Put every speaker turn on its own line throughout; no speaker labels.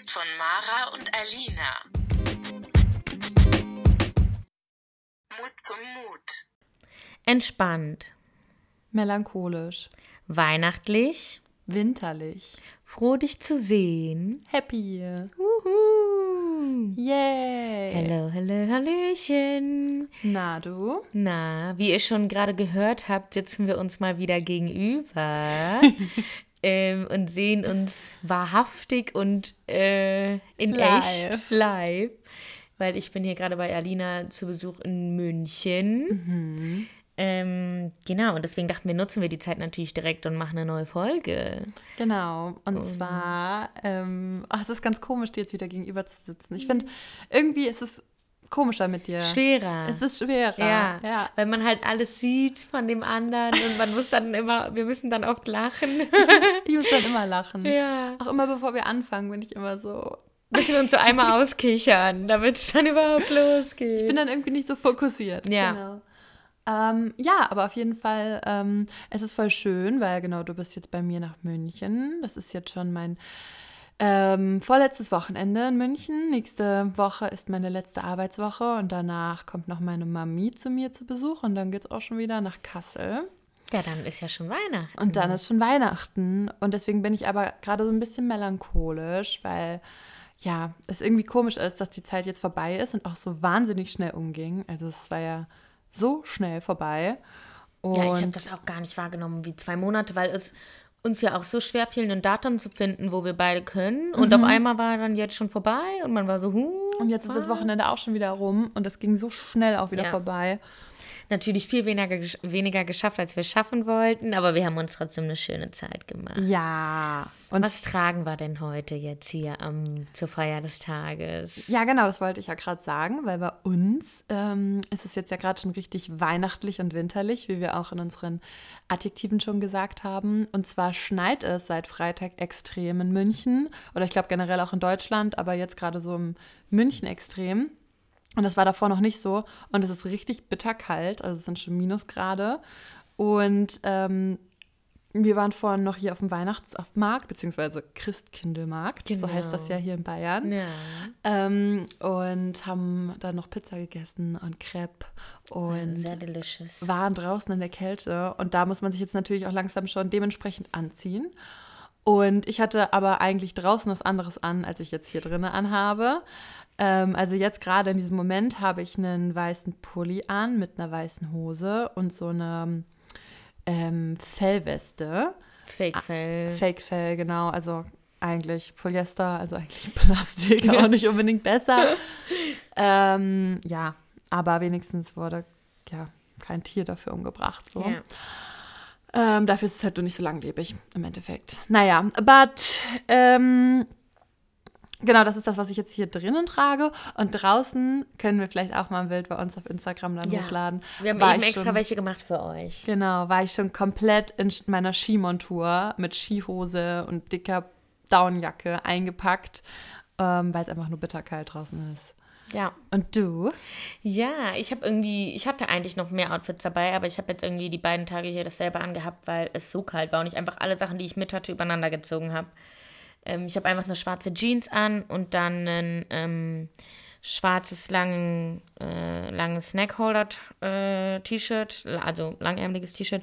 Podcast von Mara und Alina. Mut zum Mut.
Entspannt,
Melancholisch.
weihnachtlich,
Winterlich.
froh dich zu sehen.
Happy.
Uhu.
Yay.
Hallo, hallo, hallöchen.
Na du?
Na, wie ihr schon gerade gehört habt, sitzen wir uns mal wieder gegenüber ähm, und sehen uns wahrhaftig und äh, in
Live.
echt live. Weil ich bin hier gerade bei Alina zu Besuch in München.
Mhm.
Ähm, genau, und deswegen dachten wir, nutzen wir die Zeit natürlich direkt und machen eine neue Folge.
Genau. Und zwar, ähm, ach, es ist ganz komisch, dir jetzt wieder gegenüber zu sitzen. Ich finde, irgendwie ist es komischer mit dir.
Schwerer.
Es ist schwerer.
Ja,
ja.
weil man halt alles sieht von dem anderen und man muss dann immer, wir müssen dann oft lachen.
Ich muss dann immer lachen.
ja.
Auch immer bevor wir anfangen, bin ich immer so.
Bis wir uns so einmal auskichern, damit es dann überhaupt losgeht.
Ich bin dann irgendwie nicht so fokussiert.
Ja.
Genau. Ähm, ja, aber auf jeden Fall, ähm, es ist voll schön, weil genau, du bist jetzt bei mir nach München. Das ist jetzt schon mein ähm, vorletztes Wochenende in München. Nächste Woche ist meine letzte Arbeitswoche und danach kommt noch meine Mami zu mir zu Besuch und dann geht es auch schon wieder nach Kassel.
ja, dann ist ja schon Weihnachten.
Und dann ist schon Weihnachten. Und deswegen bin ich aber gerade so ein bisschen melancholisch, weil ja, es irgendwie komisch ist, dass die Zeit jetzt vorbei ist und auch so wahnsinnig schnell umging. Also es war ja so schnell vorbei. Und
Ja, ich habe das auch gar nicht wahrgenommen wie zwei Monate, weil es uns ja auch so schwer fiel, ein Datum zu finden, wo wir beide können. Und auf einmal war dann jetzt schon vorbei und man war so, huh.
und jetzt ist das Wochenende auch schon wieder rum und es ging so schnell auch wieder
Ja.
vorbei.
Natürlich viel weniger, gesch- weniger geschafft, als wir schaffen wollten, aber wir haben uns trotzdem eine schöne Zeit gemacht.
Ja. Und
Was tragen wir denn heute jetzt hier am, zur Feier des Tages?
Ja, genau, das wollte ich ja gerade sagen, weil bei uns ähm, ist es jetzt ja gerade schon richtig weihnachtlich und winterlich, wie wir auch in unseren Adjektiven schon gesagt haben. Und zwar schneit es seit Freitag extrem in München oder ich glaube generell auch in Deutschland, aber jetzt gerade so im München extrem. Und das war davor noch nicht so. Und es ist richtig bitterkalt, also es sind schon Minusgrade. Und ähm, wir waren vorhin noch hier auf dem Weihnachtsmarkt, beziehungsweise Christkindlmarkt, so heißt das
Genau.
ja hier in Bayern.
Ja.
Ähm, und haben dann noch Pizza gegessen und Crepe und
Sehr delicious.
waren draußen in der Kälte. Und da muss man sich jetzt natürlich auch langsam schon dementsprechend anziehen. Und ich hatte aber eigentlich draußen was anderes an, als ich jetzt hier drinnen anhabe. Ähm, also jetzt gerade in diesem Moment habe ich einen weißen Pulli an mit einer weißen Hose und so eine ähm, Fellweste.
Fake-Fell.
Fake-Fell, genau. Also eigentlich Polyester, also eigentlich Plastik, auch nicht unbedingt besser. ähm, ja, aber wenigstens wurde ja kein Tier dafür umgebracht. So.
Ja.
Ähm, dafür ist es halt nur nicht so langlebig im Endeffekt. Naja, but ähm, genau, das ist das, was ich jetzt hier drinnen trage. Und draußen können wir vielleicht auch mal ein Bild bei uns auf Instagram dann
Ja.
hochladen.
Wir haben
War
eben extra
schon-
welche gemacht für euch.
Genau, war ich schon komplett in meiner Skimontur mit Skihose und dicker Downjacke eingepackt, ähm, weil es einfach nur bitterkalt draußen ist.
Ja.
Und du?
Ja, ich habe irgendwie, ich hatte eigentlich noch mehr Outfits dabei, aber ich habe jetzt irgendwie die beiden Tage hier dasselbe angehabt, weil es so kalt war und ich einfach alle Sachen, die ich mit hatte, übereinander gezogen habe. Ähm, ich habe einfach eine schwarze Jeans an und dann ein ähm, schwarzes, lang, äh, langes Snackholder-T-Shirt, also langärmeliges T-Shirt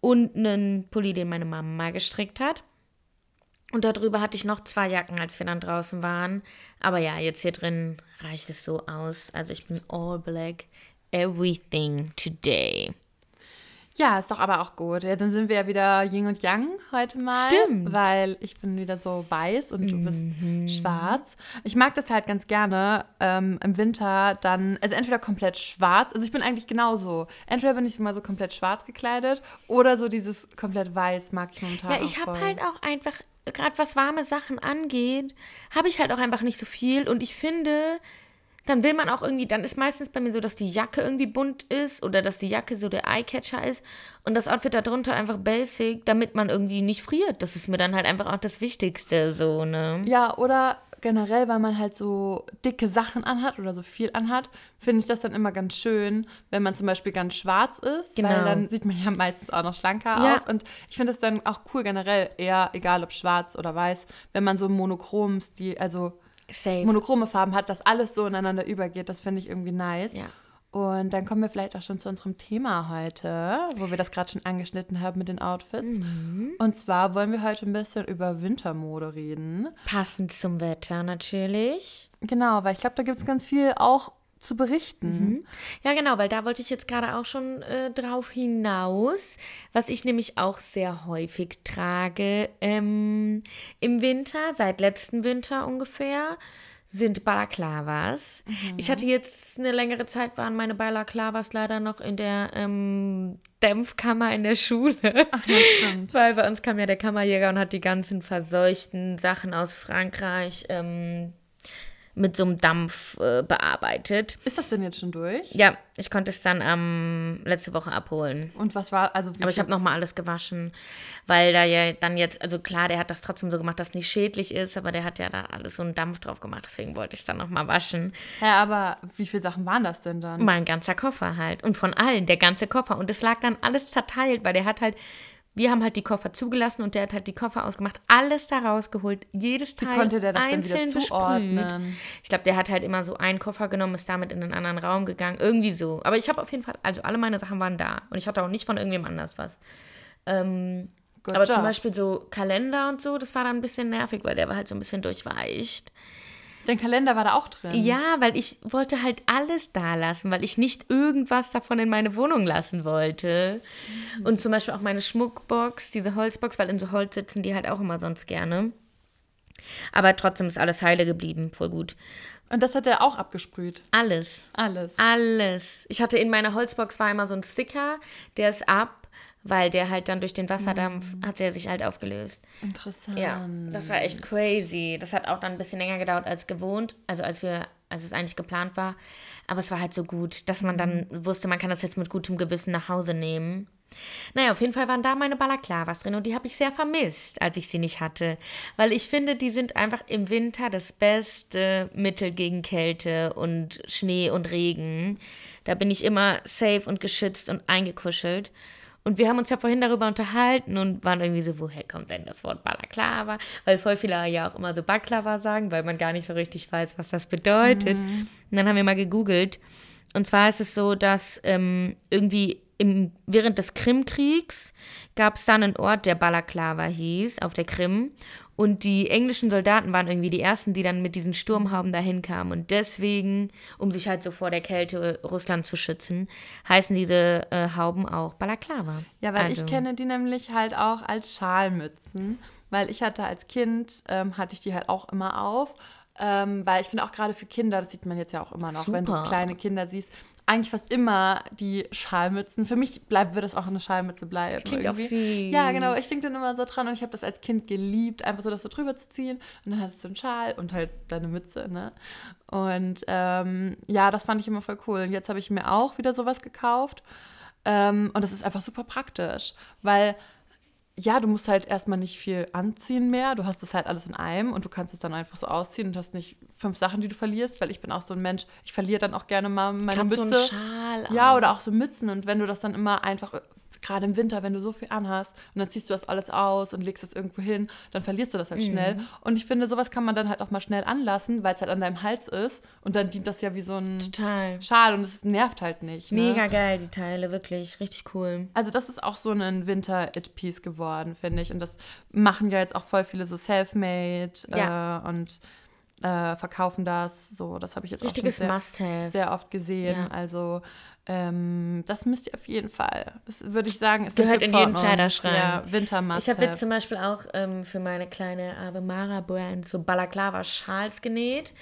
und einen Pulli, den meine Mama mal gestrickt hat. Und darüber hatte ich noch zwei Jacken, als wir dann draußen waren. Aber ja, jetzt hier drin reicht es so aus. Also ich bin all black, everything today.
Ja, ist doch aber auch gut. Ja, dann sind wir ja wieder Yin und Yang heute mal.
Stimmt.
Weil ich bin wieder so weiß und du bist schwarz. Ich mag das halt ganz gerne ähm, im Winter dann, also entweder komplett schwarz, also ich bin eigentlich genauso. Entweder bin ich mal so komplett schwarz gekleidet oder so dieses komplett weiß mag ich momentan
Ja, ich habe halt auch einfach, gerade was warme Sachen angeht, habe ich halt auch einfach nicht so viel. Und ich finde, dann will man auch irgendwie, dann ist meistens bei mir so, dass die Jacke irgendwie bunt ist oder dass die Jacke so der Eyecatcher ist und das Outfit darunter einfach basic, damit man irgendwie nicht friert. Das ist mir dann halt einfach auch das Wichtigste, so, ne?
Ja, oder generell, weil man halt so dicke Sachen anhat oder so viel anhat, finde ich das dann immer ganz schön, wenn man zum Beispiel ganz schwarz ist,
Genau.
weil dann sieht man ja meistens auch noch schlanker
Ja.
aus. Und ich finde es dann auch cool generell, eher egal ob schwarz oder weiß, wenn man so monochrom Stil, also
Safe.
monochrome Farben hat, dass alles so ineinander übergeht. Das finde ich irgendwie nice.
Ja.
Und dann kommen wir vielleicht auch schon zu unserem Thema heute, wo wir das gerade schon angeschnitten haben mit den Outfits.
Mhm.
Und zwar wollen wir heute ein bisschen über Wintermode reden.
Passend zum Wetter natürlich.
Genau, weil ich glaube, da gibt es ganz viel auch zu berichten.
Ja, genau, weil da wollte ich jetzt gerade auch schon äh, drauf hinaus, was ich nämlich auch sehr häufig trage ähm, im Winter, seit letzten Winter ungefähr, sind Balaklavas. Ich hatte jetzt eine längere Zeit, waren meine Balaklavas leider noch in der ähm, Dämpfkammer in der Schule.
Ach ja, stimmt.
Weil bei uns kam ja der Kammerjäger und hat die ganzen verseuchten Sachen aus Frankreich ähm, mit so einem Dampf äh, bearbeitet.
Ist das denn jetzt schon durch?
Ja, ich konnte es dann ähm, letzte Woche abholen.
Und was war, also
Aber ich habe nochmal alles gewaschen, weil da ja dann jetzt, also klar, der hat das trotzdem so gemacht, dass es nicht schädlich ist, aber der hat ja da alles so einen Dampf drauf gemacht, deswegen wollte ich es dann nochmal waschen.
Ja, aber wie viele Sachen waren das denn dann?
Mein ganzer Koffer halt. Und von allen, der ganze Koffer. Und es lag dann alles zerteilt, weil der hat halt, wir haben halt die Koffer zugelassen und der hat halt die Koffer ausgemacht, alles da rausgeholt, jedes
Wie
Teil
konnte der das wieder
einzeln besprüht.
zuordnen?
Ich glaube, der hat halt immer so einen Koffer genommen, ist damit in einen anderen Raum gegangen, irgendwie so. Aber ich habe auf jeden Fall, also alle meine Sachen waren da und ich hatte auch nicht von irgendwem anders was. Ähm,
Good
aber
job.
zum Beispiel so Kalender und so, das war dann ein bisschen nervig, weil der war halt so ein bisschen durchweicht.
Dein Kalender war da auch drin.
Ja, weil ich wollte halt alles da lassen, weil ich nicht irgendwas davon in meine Wohnung lassen wollte. Und zum Beispiel auch meine Schmuckbox, diese Holzbox, weil in so Holz sitzen die halt auch immer sonst gerne. Aber trotzdem ist alles heile geblieben, voll gut.
Und das hat er auch abgesprüht.
Alles.
Alles.
Alles. Ich hatte in meiner Holzbox war immer so ein Sticker, der ist ab, weil der halt dann durch den Wasserdampf hat er sich halt aufgelöst.
Interessant.
Ja, das war echt crazy. Das hat auch dann ein bisschen länger gedauert als gewohnt, also als wir, als es eigentlich geplant war. Aber es war halt so gut, dass man dann wusste, man kann das jetzt mit gutem Gewissen nach Hause nehmen. Naja, auf jeden Fall waren da meine Balaklavas drin und die habe ich sehr vermisst, als ich sie nicht hatte. Weil ich finde, die sind einfach im Winter das beste Mittel gegen Kälte und Schnee und Regen. Da bin ich immer safe und geschützt und eingekuschelt. Und wir haben uns ja vorhin darüber unterhalten und waren irgendwie so, woher kommt denn das Wort Balaklava? Weil voll viele ja auch immer so Baklava sagen, weil man gar nicht so richtig weiß, was das bedeutet. Und dann haben wir mal gegoogelt. Und zwar ist es so, dass ähm, irgendwie im, während des Krimkriegs gab es dann einen Ort, der Balaklava hieß, auf der Krim. Und die englischen Soldaten waren irgendwie die ersten, die dann mit diesen Sturmhauben dahin kamen. Und deswegen, um sich halt so vor der Kälte Russlands zu schützen, heißen diese äh, Hauben auch Balaklava.
Ja, weil
Also-
ich kenne die nämlich halt auch als Schalmützen, weil ich hatte als Kind, ähm, hatte ich die halt auch immer auf, ähm, weil ich finde auch gerade für Kinder, das sieht man jetzt ja auch immer noch, wenn du
Super.
kleine Kinder siehst, eigentlich fast immer die Schalmützen. Für mich bleibt, wird es auch eine Schalmütze bleiben.
Klingt auch
irgendwie.
süß.
Ja, genau. Ich denke dann immer so dran und ich habe das als Kind geliebt, einfach so das so drüber zu ziehen und dann hattest du einen Schal und halt deine Mütze, ne? Und ähm, ja, das fand ich immer voll cool. Und jetzt habe ich mir auch wieder sowas gekauft. Ähm, und das ist einfach super praktisch, weil ja, du musst halt erstmal nicht viel anziehen mehr. Du hast das halt alles in einem und du kannst es dann einfach so ausziehen und hast nicht fünf Sachen, die du verlierst, weil ich bin auch so ein Mensch, ich verliere dann auch gerne mal meine
Grad so
Mütze.
einen Schal
Ja, oder auch so Mützen. Und wenn du das dann immer einfach, gerade im Winter, wenn du so viel anhast und dann ziehst du das alles aus und legst es irgendwo hin, dann verlierst du das
Mhm.
halt schnell. Und ich finde, sowas kann man dann halt auch mal schnell anlassen, weil es halt an deinem Hals ist. Und dann dient das ja wie so ein
Total.
Schal und es nervt halt nicht. Ne?
Mega geil, die Teile, wirklich. Richtig cool.
Also das ist auch so ein Winter-It-Piece geworden, finde ich. Und das machen ja jetzt auch voll viele so Selfmade
Ja.
äh, und äh, verkaufen das. So, das habe ich jetzt
Richtiges
auch schon sehr, sehr oft gesehen.
Ja.
Also ähm, das müsst ihr auf jeden Fall. Das würde ich sagen, ist ein
Gehört in jeden. Kleiderschrank.
Ja, winter
Ich habe jetzt zum Beispiel auch ähm, für meine kleine Ave Mara Brand so Balaklava-Schals genäht.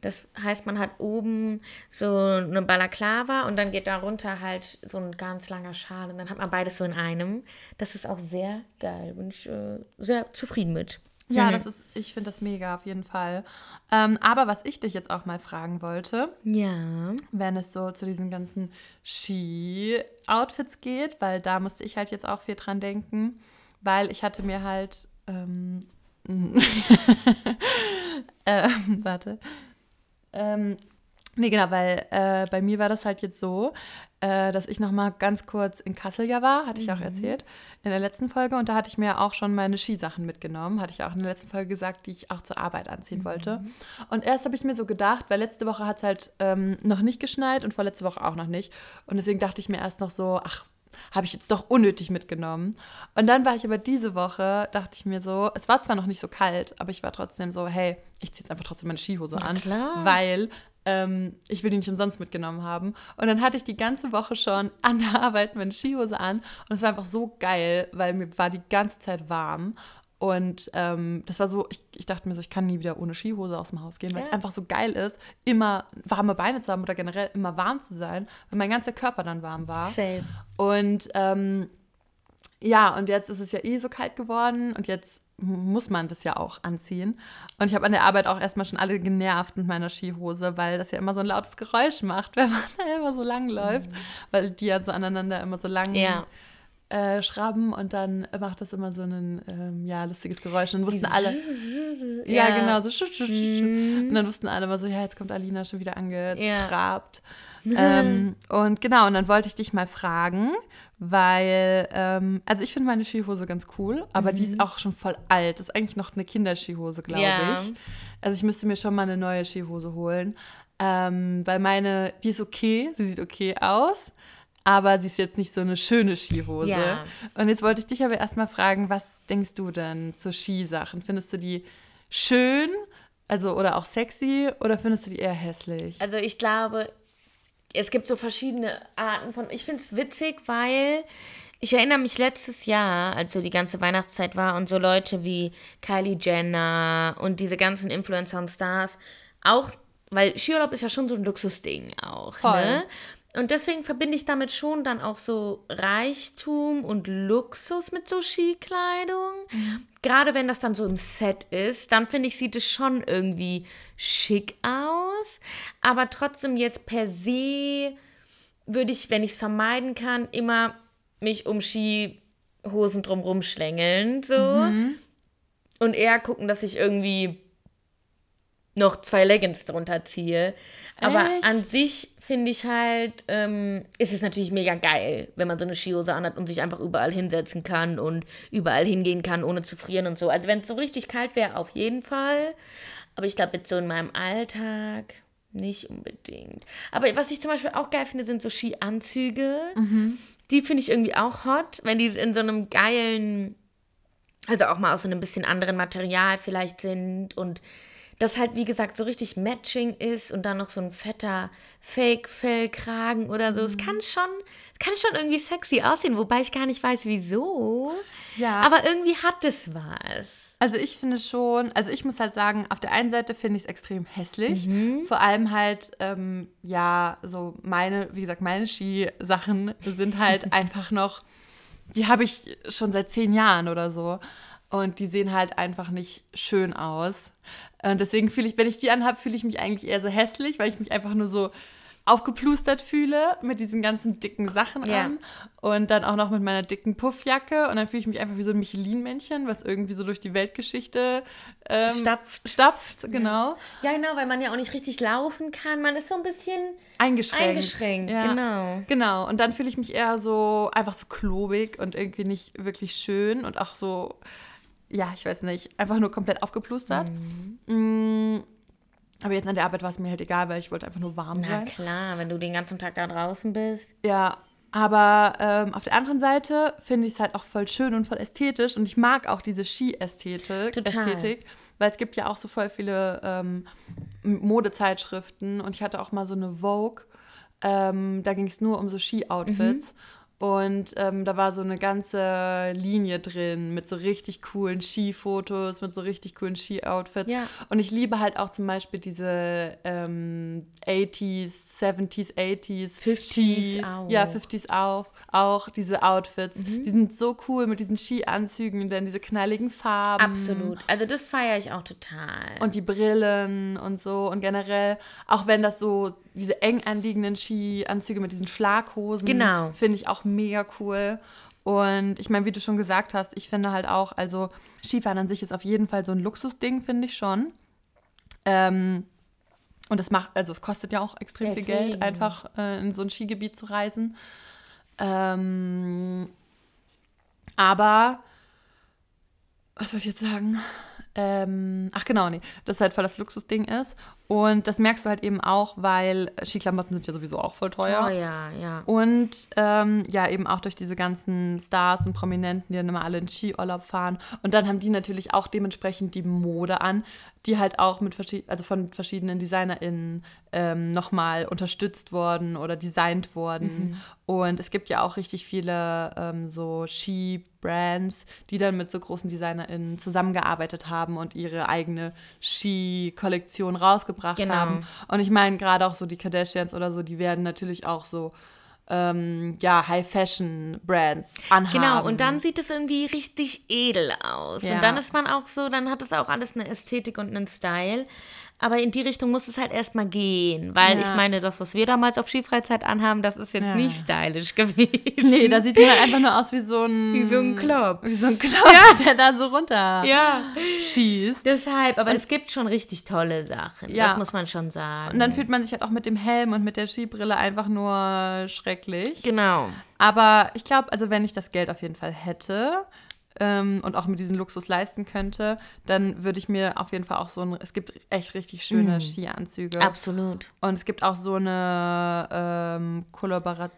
Das heißt, man hat oben so eine Balaklava und dann geht darunter halt so ein ganz langer Schal und dann hat man beides so in einem. Das ist auch sehr geil. Bin ich äh, sehr zufrieden mit.
Ja,
Mhm.
das ist, ich finde das mega auf jeden Fall. Ähm, aber was ich dich jetzt auch mal fragen wollte,
Ja.
wenn es so zu diesen ganzen Ski-Outfits geht, weil da musste ich halt jetzt auch viel dran denken, weil ich hatte mir halt ähm, Ähm, warte. Nee, genau, weil äh, bei mir war das halt jetzt so, äh, dass ich noch mal ganz kurz in Kassel ja war, hatte ich auch erzählt in der letzten Folge. Und da hatte ich mir auch schon meine Skisachen mitgenommen, hatte ich auch in der letzten Folge gesagt, die ich auch zur Arbeit anziehen wollte. Und erst habe ich mir so gedacht, weil letzte Woche hat es halt ähm, noch nicht geschneit und vorletzte Woche auch noch nicht. Und deswegen dachte ich mir erst noch so, ach, habe ich jetzt doch unnötig mitgenommen. Und dann war ich aber diese Woche, dachte ich mir so, es war zwar noch nicht so kalt, aber ich war trotzdem so, hey, ich ziehe jetzt einfach trotzdem meine Skihose an,
klar.
weil ähm, ich will die nicht umsonst mitgenommen haben. Und dann hatte ich die ganze Woche schon an der Arbeit meine Skihose an und es war einfach so geil, weil mir war die ganze Zeit warm. Und ähm, das war so, ich, ich dachte mir so, ich kann nie wieder ohne Skihose aus dem Haus gehen, weil es
Ja.
einfach so geil ist, immer warme Beine zu haben oder generell immer warm zu sein, weil mein ganzer Körper dann warm war.
Safe.
Und ähm, ja, und jetzt ist es ja eh so kalt geworden und jetzt muss man das ja auch anziehen. Und ich habe an der Arbeit auch erstmal schon alle genervt mit meiner Skihose, weil das ja immer so ein lautes Geräusch macht, wenn man da immer so lang läuft, weil die ja so aneinander immer so lang
Ja.
äh, schraben und dann macht das immer so ein ähm, ja, lustiges Geräusch. Und dann wussten alle, ja,
Ja.
genau, so schusch. Und dann wussten alle immer so, ja, jetzt kommt Alina schon wieder angetrabt. ähm, und genau, und dann wollte ich dich mal fragen, weil, ähm, also ich finde meine Skihose ganz cool, aber die ist auch schon voll alt. Das ist eigentlich noch eine Kinderskihose, glaube
Ja.
ich. Also ich müsste mir schon mal eine neue Skihose holen, ähm, weil meine, die ist okay, sie sieht okay aus. Aber sie ist jetzt nicht so eine schöne Skihose.
Ja.
Und jetzt wollte ich dich aber erstmal fragen, was denkst du denn zu Skisachen? Findest du die schön, also oder auch sexy, oder findest du die eher hässlich?
Also ich glaube, es gibt so verschiedene Arten von. Ich finde es witzig, weil ich erinnere mich letztes Jahr, als so die ganze Weihnachtszeit war und so Leute wie Kylie Jenner und diese ganzen Influencer und Stars auch, weil Skiurlaub ist ja schon so ein Luxusding auch.
Voll.
Ne? Und deswegen verbinde ich damit schon dann auch so Reichtum und Luxus mit so Skikleidung. Gerade wenn das dann so im Set ist, dann finde ich, sieht es schon irgendwie schick aus. Aber trotzdem jetzt per se würde ich, wenn ich es vermeiden kann, immer mich um Skihosen drumrum schlängeln. So. Und eher gucken, dass ich irgendwie noch zwei Leggings drunter ziehe. Aber
Echt?
an sich finde ich halt, ähm, ist es natürlich mega geil, wenn man so eine Skihose anhat und sich einfach überall hinsetzen kann und überall hingehen kann, ohne zu frieren und so. Also wenn es so richtig kalt wäre, auf jeden Fall. Aber ich glaube, jetzt so in meinem Alltag nicht unbedingt. Aber was ich zum Beispiel auch geil finde, sind so Skianzüge. Die finde ich irgendwie auch hot, wenn die in so einem geilen also auch mal aus so einem bisschen anderen Material vielleicht sind und das halt, wie gesagt, so richtig Matching ist und dann noch so ein fetter Fake-Fellkragen oder so. Es kann schon, es kann schon irgendwie sexy aussehen, wobei ich gar nicht weiß, wieso.
Ja.
Aber irgendwie hat es was.
Also ich finde schon, also ich muss halt sagen, auf der einen Seite finde ich es extrem hässlich. Vor allem halt, ähm, ja, so meine, wie gesagt, meine Skisachen sind halt einfach noch, die habe ich schon seit zehn Jahren oder so. Und die sehen halt einfach nicht schön aus. Und deswegen fühle ich, wenn ich die anhabe, fühle ich mich eigentlich eher so hässlich, weil ich mich einfach nur so aufgeplustert fühle mit diesen ganzen dicken Sachen
Ja.
an und dann auch noch mit meiner dicken Puffjacke und dann fühle ich mich einfach wie so ein Michelin-Männchen, was irgendwie so durch die Weltgeschichte ähm,
Stapft.
stapft, genau,
Ja, genau, weil man ja auch nicht richtig laufen kann. Man ist so ein bisschen
eingeschränkt.
eingeschränkt.
Ja.
Genau.
Genau, und dann fühle ich mich eher so einfach so klobig und irgendwie nicht wirklich schön und auch so, ja, ich weiß nicht, einfach nur komplett aufgeplustert. Mm, aber jetzt an der Arbeit war es mir halt egal, weil ich wollte einfach nur warm
Na
sein.
klar, wenn du den ganzen Tag da draußen bist.
Ja, aber ähm, auf der anderen Seite finde ich es halt auch voll schön und voll ästhetisch und ich mag auch diese Ski-Ästhetik. Ästhetik, weil es gibt ja auch so voll viele ähm, Modezeitschriften und ich hatte auch mal so eine Vogue, ähm, da ging es nur um so Ski-Outfits. Und ähm, da war so eine ganze Linie drin mit so richtig coolen Skifotos, mit so richtig coolen Ski-Outfits.
Ja.
Und ich liebe halt auch zum Beispiel diese ähm, 80s, 70s, 80s,
50s
Ski-
auch.
Ja, 50s auch, auch diese Outfits.
Mhm.
Die sind so cool mit diesen Skianzügen und dann diese knalligen Farben.
Absolut. Also das feiere ich auch total.
Und die Brillen und so. Und generell, auch wenn das so diese eng anliegenden Skianzüge mit diesen Schlaghosen,
Genau.
finde ich auch mega cool. Und ich meine, wie du schon gesagt hast, ich finde halt auch, also Skifahren an sich ist auf jeden Fall so ein Luxusding, finde ich schon. Ähm, und das macht, also es kostet ja auch extrem viel Geld,
Deswegen.
einfach äh, in so ein Skigebiet zu reisen. Ähm, aber was soll ich jetzt sagen? Ähm, ach genau, nee, das halt voll das Luxusding ist. Und das merkst du halt eben auch, weil Skiklamotten sind ja sowieso auch voll teuer.
Oh ja, ja.
Und ähm, ja, eben auch durch diese ganzen Stars und Prominenten, die dann immer alle in Skiurlaub fahren. Und dann haben die natürlich auch dementsprechend die Mode an, die halt auch mit verschied also von verschiedenen DesignerInnen ähm, nochmal unterstützt worden oder designt worden. Und es gibt ja auch richtig viele ähm, so Ski-Brands, die dann mit so großen DesignerInnen zusammengearbeitet haben und ihre eigene Ski-Kollektion rausgebracht
Genau.
haben. Und ich meine, gerade auch so die Kardashians oder so, die werden natürlich auch so, ähm, ja, High-Fashion-Brands anhaben.
Genau, und dann sieht es irgendwie richtig edel aus.
Ja.
Und dann ist man auch so, dann hat es auch alles eine Ästhetik und einen Style. Aber in die Richtung muss es halt erstmal gehen, weil
Ja.
ich meine, das, was wir damals auf Skifreizeit anhaben, das ist jetzt
Ja.
nicht stylisch gewesen.
Nee, da sieht man halt einfach nur aus wie so ein...
Wie so ein Klops.
Wie so ein Klops, der da so runter
Ja.
schießt.
Deshalb, aber es gibt schon richtig tolle Sachen.
Ja.
Das muss man schon sagen.
Und dann fühlt man sich halt auch mit dem Helm und mit der Skibrille einfach nur schrecklich.
genau.
Aber ich glaube, also wenn ich das Geld auf jeden Fall hätte ähm, und auch mit diesem Luxus leisten könnte, dann würde ich mir auf jeden Fall auch so ein, es gibt echt richtig schöne Skianzüge.
Absolut.
Und es gibt auch so eine ähm, Kollabora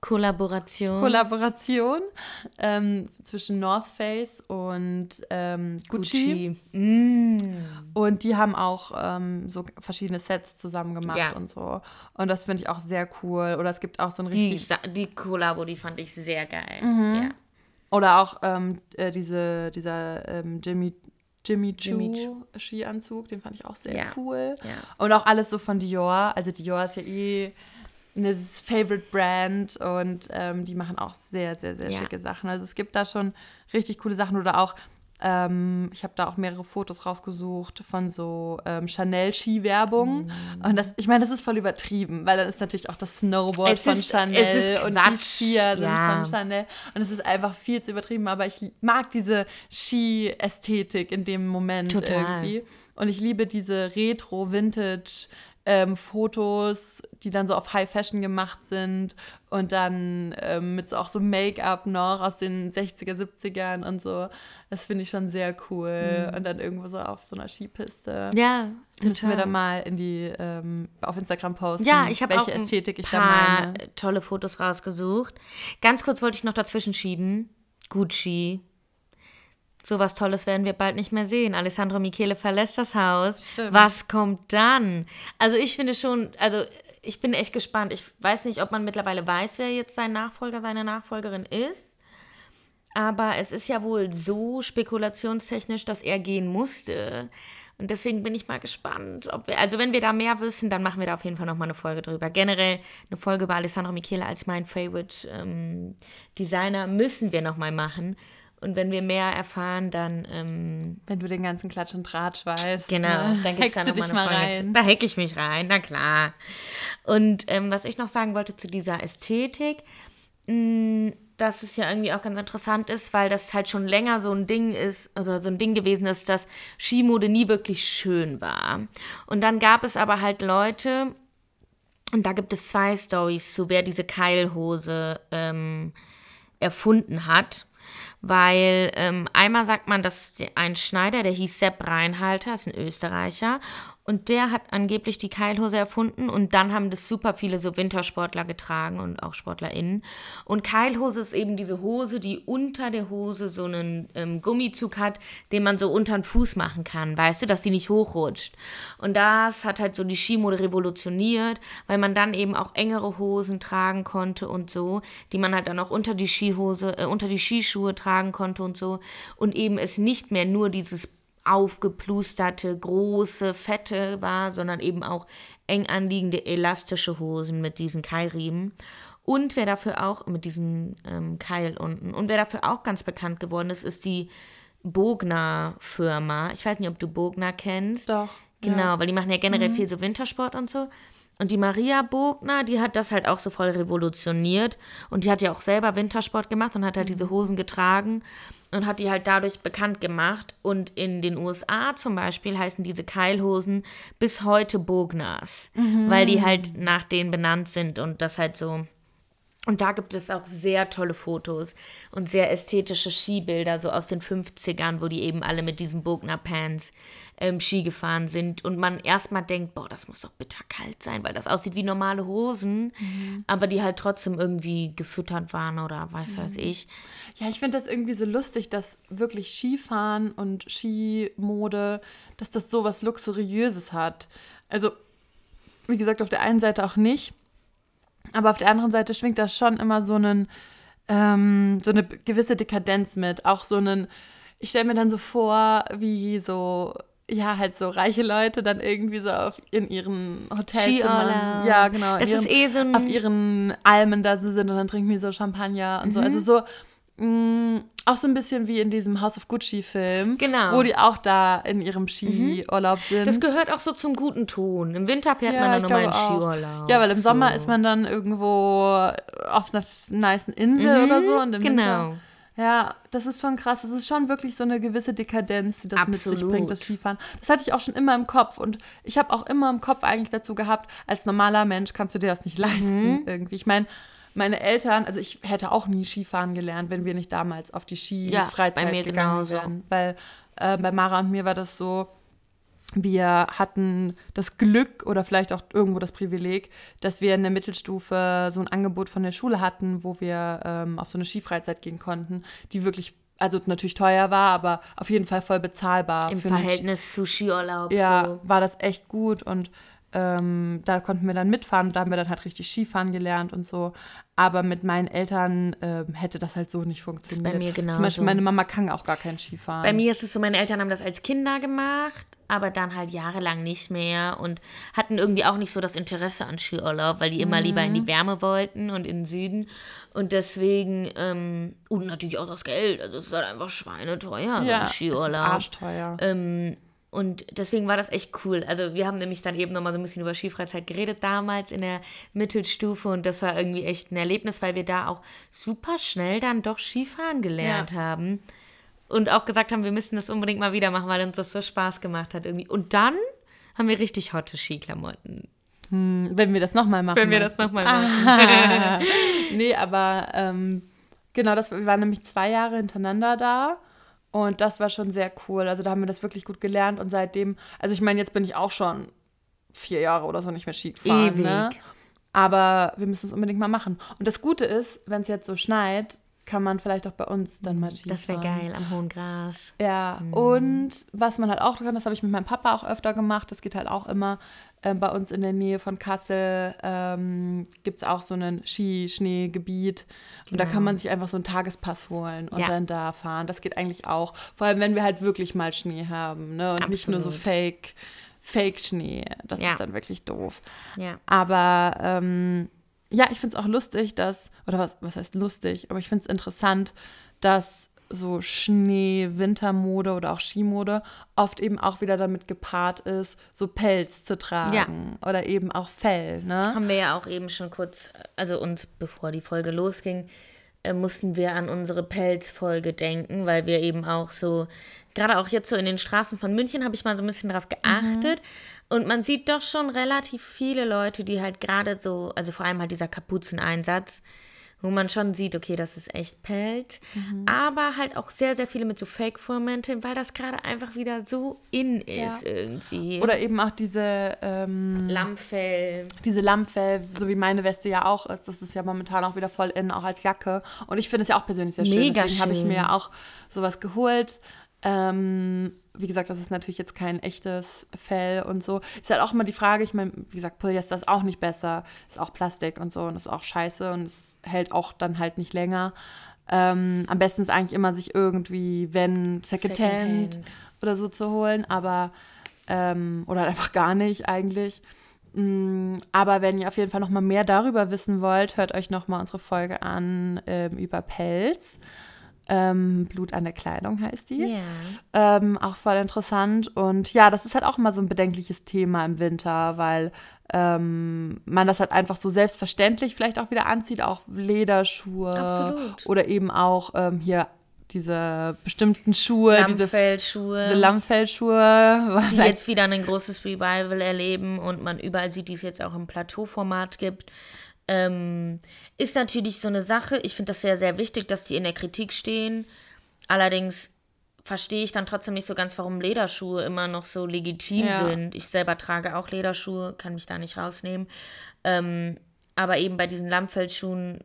Kollaboration.
Kollaboration ähm, zwischen North Face und ähm, Gucci.
Gucci. Mm.
Und die haben auch ähm, so verschiedene Sets zusammen gemacht
Ja.
und so. Und das finde ich auch sehr cool. Oder es gibt auch so ein
Die,
richtig.
Sa- die Kollabo, die fand ich sehr geil.
Mhm.
Ja.
Oder auch ähm, äh, diese, dieser ähm, Jimmy, Jimmy
Jimmy
Choo Skianzug, den fand ich auch sehr
Ja.
cool.
Ja.
Und auch alles so von Dior. Also Dior ist ja eh eine Favorite Brand und ähm, die machen auch sehr, sehr, sehr
Ja.
schicke Sachen. Also es gibt da schon richtig coole Sachen oder auch, ähm, ich habe da auch mehrere Fotos rausgesucht von so ähm, Chanel-Ski-Werbung.
Mhm.
Und das, ich meine, das ist voll übertrieben, weil dann ist natürlich auch das Snowboard
Es
von
ist-
Chanel und die Skier sind
ja.
von Chanel. Und es ist einfach viel zu übertrieben, aber ich mag diese Ski-Ästhetik in dem Moment
Total.
irgendwie. Und ich liebe diese Retro-Vintage- ähm, Fotos, die dann so auf High Fashion gemacht sind und dann ähm, mit so auch so Make-up noch aus den 60er, 70ern und so. Das finde ich schon sehr cool. Und dann irgendwo so auf so einer Skipiste.
Mhm. Ja,
Müssen wir
total.
da mal in die ähm, auf Instagram posten,
Ja, ich habe
welche
auch ein
Ästhetik ich da
paar
meine.
tolle Fotos rausgesucht. Ganz kurz wollte ich noch dazwischen schieben. Gucci. So was Tolles werden wir bald nicht mehr sehen. Alessandro Michele verlässt das Haus.
Stimmt.
Was kommt dann? Also ich finde schon, also ich bin echt gespannt. Ich weiß nicht, ob man mittlerweile weiß, wer jetzt sein Nachfolger, seine Nachfolgerin ist. Aber es ist ja wohl so spekulationstechnisch, dass er gehen musste. Und deswegen bin ich mal gespannt, ob wir, also wenn wir da mehr wissen, dann machen wir da auf jeden Fall nochmal eine Folge drüber. Generell eine Folge über Alessandro Michele als mein Favorite ähm, Designer müssen wir nochmal machen. Und wenn wir mehr erfahren, dann ähm,
Wenn du den ganzen Klatsch und Tratsch weißt.
Genau,
ne?
dann gibt es da nochmal eine
mal
Folge.
rein.
Da hacke ich mich rein, na klar. Und ähm, was ich noch sagen wollte zu dieser Ästhetik, mh, dass es ja irgendwie auch ganz interessant ist, weil das halt schon länger so ein Ding ist oder so ein Ding gewesen ist, dass Skimode nie wirklich schön war. Und dann gab es aber halt Leute, und da gibt es zwei Stories zu, wer diese Keilhose ähm, erfunden hat. Weil ähm, einmal sagt man, dass ein Schneider, der hieß Sepp Reinhalter, ist ein Österreicher, und der hat angeblich die Keilhose erfunden und dann haben das super viele so Wintersportler getragen und auch SportlerInnen. Und Keilhose ist eben diese Hose, die unter der Hose so einen ähm, Gummizug hat, den man so unter den Fuß machen kann, weißt du, dass die nicht hochrutscht. Und das hat halt so die Skimode revolutioniert, weil man dann eben auch engere Hosen tragen konnte und so, die man halt dann auch unter die Skihose, äh, unter die Skischuhe tragen konnte und so. Und eben es nicht mehr nur dieses aufgeplusterte, große, fette war, sondern eben auch eng anliegende, elastische Hosen mit diesen Keilriemen. Und wer dafür auch, mit diesem ähm, Keil unten, und wer dafür auch ganz bekannt geworden ist, ist die Bogner-Firma. Ich weiß nicht, ob du Bogner kennst.
Doch.
Genau,
Ja.
weil die machen ja generell viel so Wintersport und so. Und die Maria Bogner, die hat das halt auch so voll revolutioniert. Und die hat ja auch selber Wintersport gemacht und hat halt diese Hosen getragen und hat die halt dadurch bekannt gemacht. Und in den USA zum Beispiel heißen diese Keilhosen bis heute Bogners, weil die halt nach denen benannt sind und das halt so. Und da gibt es auch sehr tolle Fotos und sehr ästhetische Skibilder, so aus den 50ern, wo die eben alle mit diesen Bogner-Pants ähm, Ski gefahren sind. Und man erstmal denkt, boah, das muss doch bitterkalt sein, weil das aussieht wie normale Hosen, aber die halt trotzdem irgendwie gefüttert waren oder weiß weiß ich.
Ja, ich finde das irgendwie so lustig, dass wirklich Skifahren und Skimode, dass das so was Luxuriöses hat. Also, wie gesagt, auf der einen Seite auch nicht, aber auf der anderen Seite schwingt da schon immer so einen, ähm, so eine gewisse Dekadenz mit. Auch so einen, ich stelle mir dann so vor, wie so, ja, halt so reiche Leute dann irgendwie so auf, in ihren Hotelzimmern. Ja, genau.
Das ist
ihren,
eh so ein-
Auf ihren Almen da so sind und dann trinken die so Champagner und so.
Mhm.
Also so, mh, auch so ein bisschen wie in diesem House of Gucci-Film.
Genau.
Wo die auch da in ihrem Skiurlaub sind.
Das gehört auch so zum guten Ton. Im Winter fährt man dann nochmal in. Skiurlaub.
Ja, weil im
so.
Sommer ist man dann irgendwo auf einer nice Insel oder so. Und im
genau.
Winter, ja, das ist schon krass. Das ist schon wirklich so eine gewisse Dekadenz, die das mit sich
Absolut.
bringt, das Skifahren. Das hatte ich auch schon immer im Kopf. Und ich habe auch immer im Kopf eigentlich dazu gehabt, als normaler Mensch kannst du dir das nicht leisten
Mhm.
irgendwie. Ich meine, meine Eltern, also ich hätte auch nie Skifahren gelernt, wenn wir nicht damals auf die
Ja,
Skifreizeit
mir
gegangen wären. Weil äh, bei Mara und mir war das so, wir hatten das Glück oder vielleicht auch irgendwo das Privileg, dass wir in der Mittelstufe so ein Angebot von der Schule hatten, wo wir ähm, auf so eine Skifreizeit gehen konnten, die wirklich, also natürlich teuer war, aber auf jeden Fall voll bezahlbar.
Im Verhältnis zu Skiurlaub.
ja,
so.
war das echt gut und ähm, da konnten wir dann mitfahren. Da haben wir dann halt richtig Skifahren gelernt und so. Aber mit meinen Eltern ähm, hätte das halt so nicht funktioniert.
mir
Zum
genauso.
Beispiel meine Mama kann auch gar kein Skifahren.
Bei mir ist es so, meine Eltern haben das als Kinder gemacht, aber dann halt jahrelang nicht mehr und hatten irgendwie auch nicht so das Interesse an Skiurlaub, weil die immer lieber in die Wärme wollten und in den Süden. Und deswegen, ähm, und natürlich auch das Geld, also es ist halt einfach schweineteuer, so
ja,
ein
es ist
Skiurlaub.
arschteuer.
Ähm, und deswegen war das echt cool. Also wir haben nämlich dann eben nochmal so ein bisschen über Skifreizeit geredet damals in der Mittelstufe und das war irgendwie echt ein Erlebnis, weil wir da auch super schnell dann doch Skifahren gelernt
Ja.
haben. Und auch gesagt haben, wir müssen das unbedingt mal wieder machen, weil uns das so Spaß gemacht hat irgendwie. Und dann haben wir richtig hotte Skiklamotten.
Wenn wir das nochmal machen.
Wenn wir das nochmal machen.
du? Nee, aber ähm, genau, das, wir waren nämlich zwei Jahre hintereinander da. Und das war schon sehr cool. Also da haben wir das wirklich gut gelernt. Und seitdem, also ich meine, jetzt bin ich auch schon vier Jahre oder so nicht mehr Ski gefahren.
Ewig.
Ne? Aber wir müssen es unbedingt mal machen. Und das Gute ist, wenn es jetzt so schneit, kann man vielleicht auch bei uns dann mal Ski
Das wäre geil, am hohen Gras.
Ja, und was man halt auch kann, das habe ich mit meinem Papa auch öfter gemacht, das geht halt auch immer. Ähm, bei uns in der Nähe von Kassel ähm, gibt es auch so ein Ski-Schnee-Gebiet. Und da kann man sich einfach so einen Tagespass holen und
Ja.
dann da fahren. Das geht eigentlich auch. Vor allem, wenn wir halt wirklich mal Schnee haben. Ne? Und nicht nur so
Absolut.
Fake, Fake-Schnee. Das
Ja.
ist dann wirklich doof.
Ja.
Aber ähm, ja, ich finde es auch lustig, dass, oder was, was heißt lustig, aber ich finde es interessant, dass so Schnee, Wintermode oder auch Skimode oft eben auch wieder damit gepaart ist, so Pelz zu tragen oder eben auch Fell, ne?
Haben wir ja auch eben schon kurz, also uns, bevor die Folge losging, äh, mussten wir an unsere Pelzfolge denken, weil wir eben auch so, gerade auch jetzt so in den Straßen von München habe ich mal so ein bisschen drauf geachtet. Und man sieht doch schon relativ viele Leute, die halt gerade so, also vor allem halt dieser Kapuzeneinsatz, wo man schon sieht, okay, das ist echt Pelz. Aber halt auch sehr, sehr viele mit so Fake-Furmänteln, weil das gerade einfach wieder so in ist irgendwie.
Oder eben auch diese, ähm,
Lammfell.
diese Lammfell, so wie meine Weste ja auch ist. Das ist ja momentan auch wieder voll in, auch als Jacke. Und ich finde es ja auch persönlich sehr schön.
Mega
Deswegen habe ich mir ja auch sowas geholt. Ähm, wie gesagt, das ist natürlich jetzt kein echtes Fell und so. Ist halt auch immer die Frage, ich meine, wie gesagt, Polyester ist auch nicht besser. Ist auch Plastik und so und ist auch scheiße und es hält auch dann halt nicht länger. Ähm, am besten ist eigentlich immer sich irgendwie, wenn Secondhand
Secondhand.
oder so zu holen, aber ähm, oder halt einfach gar nicht eigentlich. Mm, Aber wenn ihr auf jeden Fall noch mal mehr darüber wissen wollt, hört euch noch mal unsere Folge an ähm, über Pelz. Ähm, Blut an der Kleidung heißt die.
Ja.
Ähm, auch voll interessant. Und ja, das ist halt auch immer so ein bedenkliches Thema im Winter, weil ähm, man das halt einfach so selbstverständlich vielleicht auch wieder anzieht, auch Lederschuhe
Absolut.
oder eben auch ähm, hier diese bestimmten Schuhe, diese,
Lammfellschuhe.
diese Lammfellschuhe.
die jetzt wieder ein großes Revival erleben und man überall sieht, die es jetzt auch im Plateauformat gibt. Ähm, ist natürlich so eine Sache. Ich finde das sehr, sehr wichtig, dass die in der Kritik stehen. Allerdings verstehe ich dann trotzdem nicht so ganz, warum Lederschuhe immer noch so legitim
Ja.
sind. Ich selber trage auch Lederschuhe, kann mich da nicht rausnehmen. Ähm, aber eben bei diesen Lammfellschuhen,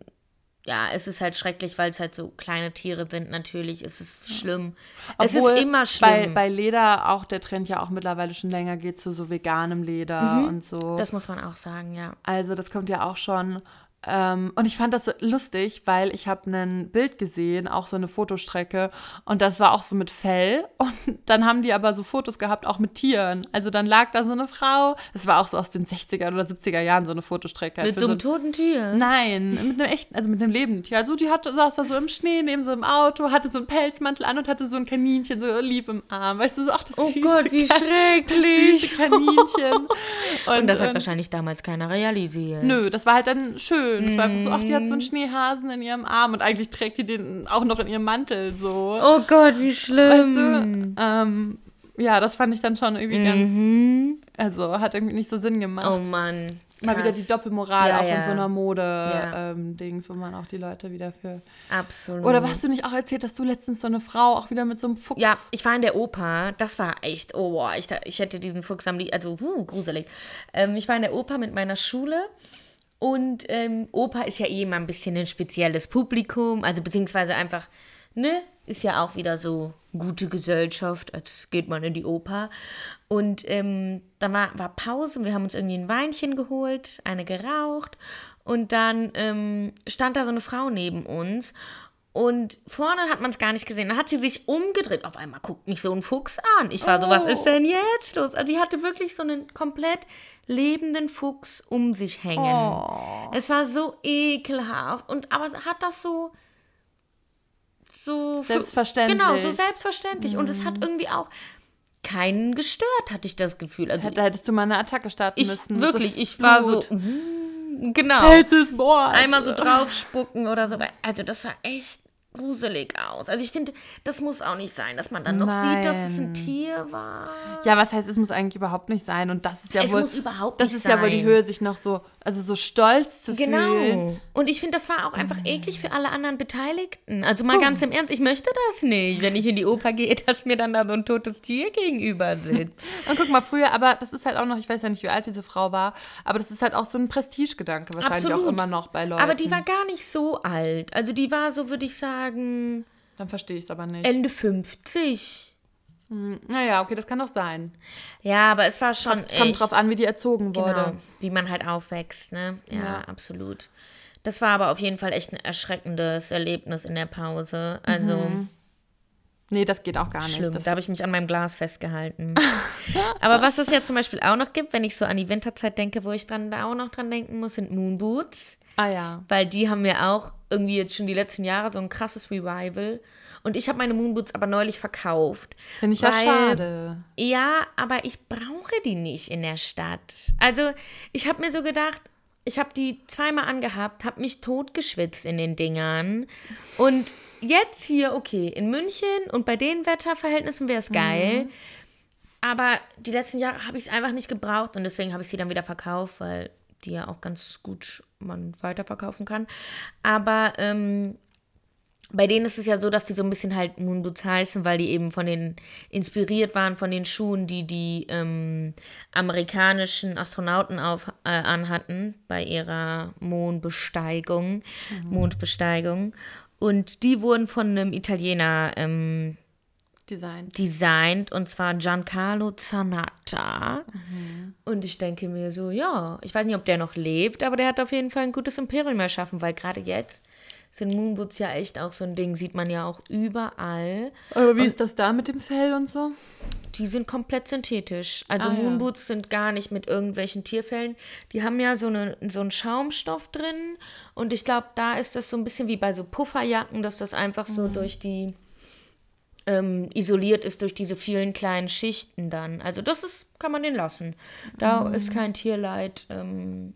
ja, es ist halt schrecklich, weil es halt so kleine Tiere sind. Natürlich es ist es schlimm. es
Obwohl
ist immer
Bei,
schlimm.
bei Leder auch der Trend ja auch mittlerweile schon länger geht zu so veganem Leder und so.
das muss man auch sagen, ja.
Also das kommt ja auch schon. Ähm, und ich fand das so lustig, weil ich habe ein Bild gesehen, auch so eine Fotostrecke. Und das war auch so mit Fell. Und dann haben die aber so Fotos gehabt, auch mit Tieren. Also dann lag da so eine Frau. Das war auch so aus den 60er oder 70er Jahren so eine Fotostrecke.
Mit so einem toten Tier.
Nein, mit einem echten, also mit einem lebenden Tier. Also die hatte, saß da so im Schnee neben so einem Auto, hatte so einen Pelzmantel an und hatte so ein Kaninchen so lieb im Arm. Weißt du, so, ach, das
Oh
süße
Gott, wie
Ka-
schrecklich.
Das Kaninchen.
Und das hat
ähm,
wahrscheinlich damals keiner realisiert.
Nö, das war halt dann schön. Es war einfach so, ach, die hat so einen Schneehasen in ihrem Arm und eigentlich trägt die den auch noch in ihrem Mantel so.
Oh Gott, wie
weißt
schlimm.
du? Ähm, ja, das fand ich dann schon irgendwie
Mhm.
ganz, also hat irgendwie nicht so Sinn gemacht.
Oh Mann.
Mal wieder
krass.
die Doppelmoral
Ja,
auch in
ja.
so einer
Ja.
Mode-Dings, wo man auch die Leute wieder für.
Absolut.
Oder hast du nicht auch erzählt, dass du letztens so eine Frau auch wieder mit so einem Fuchs.
Ja, ich war in der Oper. Das war echt, oh, boah, ich, ich hätte diesen Fuchs am liebsten, also, huh, gruselig. Ähm, ich war in der Oper mit meiner Schule. Und ähm, Oper ist ja eh immer ein bisschen ein spezielles Publikum. Also, beziehungsweise einfach, ne, ist ja auch wieder so gute Gesellschaft, als geht man in die Oper. Und ähm, dann war, war Pause und wir haben uns irgendwie ein Weinchen geholt, eine geraucht. Und dann ähm, stand da so eine Frau neben uns. Und vorne hat man es gar nicht gesehen. Dann hat sie sich umgedreht. Auf einmal guckt mich so ein Fuchs an. Ich war so, was ist denn jetzt los? Also, die hatte wirklich so einen komplett lebenden Fuchs um sich hängen. Es war so ekelhaft. Und aber hat das so. So
Selbstverständlich.
Genau, so selbstverständlich. Und es hat irgendwie auch keinen gestört, hatte ich das Gefühl. Also
Da hättest du mal eine Attacke starten
ich
müssen.
wirklich,
so
ich war so. Mhm, Genau.
Pelz ist Mord.
Einmal so draufspucken oder so. Also das sah echt gruselig aus. Also ich finde, das muss auch nicht sein, dass man dann noch sieht, dass es ein
Nein.
Tier war.
Ja, was heißt, es muss eigentlich überhaupt nicht sein. Und das ist ja
Es
wohl.
muss überhaupt
das
nicht
ist ja wohl die
sein.
Höhe, sich noch so, also so stolz zu fühlen.
Genau. Und ich finde, das war auch einfach eklig für alle anderen Beteiligten. Also mal ganz im Ernst, ich möchte das nicht, wenn ich in die Oper gehe, dass mir dann da so ein totes Tier gegenüber sitzt.
Und guck mal, früher, aber das ist halt auch noch, ich weiß ja nicht, wie alt diese Frau war, aber das ist halt auch so ein Prestigegedanke wahrscheinlich auch
Absolut.
immer noch bei Leuten.
Aber die war gar nicht so alt. Also die war so, würde ich sagen,
Dann verstehe ich es aber nicht.
Ende 50.
naja, okay, das kann doch sein.
Ja, aber es war schon echt.
Kommt drauf an, wie die erzogen wurde.
Genau, wie man halt aufwächst, ne? Ja,
Ja.
absolut. Das war aber auf jeden Fall echt ein erschreckendes Erlebnis in der Pause. Also
Nee, das geht auch gar nicht.
schlimm.
Das,
Da habe ich mich an meinem Glas festgehalten. aber was es ja zum Beispiel auch noch gibt, wenn ich so an die Winterzeit denke, wo ich dann da auch noch dran denken muss, sind Moonboots.
ah ja.
Weil die haben ja auch irgendwie jetzt schon die letzten Jahre so ein krasses Revival. Und ich habe meine Moonboots aber neulich verkauft.
Finde ich ja schade.
Ja, aber ich brauche die nicht in der Stadt. Also, ich habe mir so gedacht, ich habe die zweimal angehabt, habe mich totgeschwitzt in den Dingern. Und jetzt hier, okay, in München und bei den Wetterverhältnissen wäre es geil. Aber die letzten Jahre habe ich es einfach nicht gebraucht und deswegen habe ich sie dann wieder verkauft, weil die ja auch ganz gut man weiterverkaufen kann. Aber ähm, bei denen ist es ja so, dass die so ein bisschen halt Moonboots heißen, weil die eben von den inspiriert waren von den Schuhen, die die ähm, amerikanischen Astronauten auf, äh, anhatten bei ihrer Mondbesteigung. Mondbesteigung. Und die wurden von einem Italiener ähm,
Design.
designt und zwar Giancarlo Zanatta. Und ich denke mir so, ja, ich weiß nicht, ob der noch lebt, aber der hat auf jeden Fall ein gutes Imperium erschaffen, weil gerade jetzt sind Moonboots ja echt auch so ein Ding, sieht man ja auch überall.
Aber wie ist das da mit dem Fell und so?
Die sind komplett synthetisch. Also
Ah, ja.
Moonboots sind gar nicht mit irgendwelchen Tierfällen. Die haben ja so, eine, so einen Schaumstoff drin. Und ich glaube, da ist das so ein bisschen wie bei so Pufferjacken, dass das einfach so
Mhm.
durch die ähm, isoliert ist durch diese vielen kleinen Schichten dann. Also das ist, kann man den lassen. Da
Mhm.
ist kein Tierleid, ähm,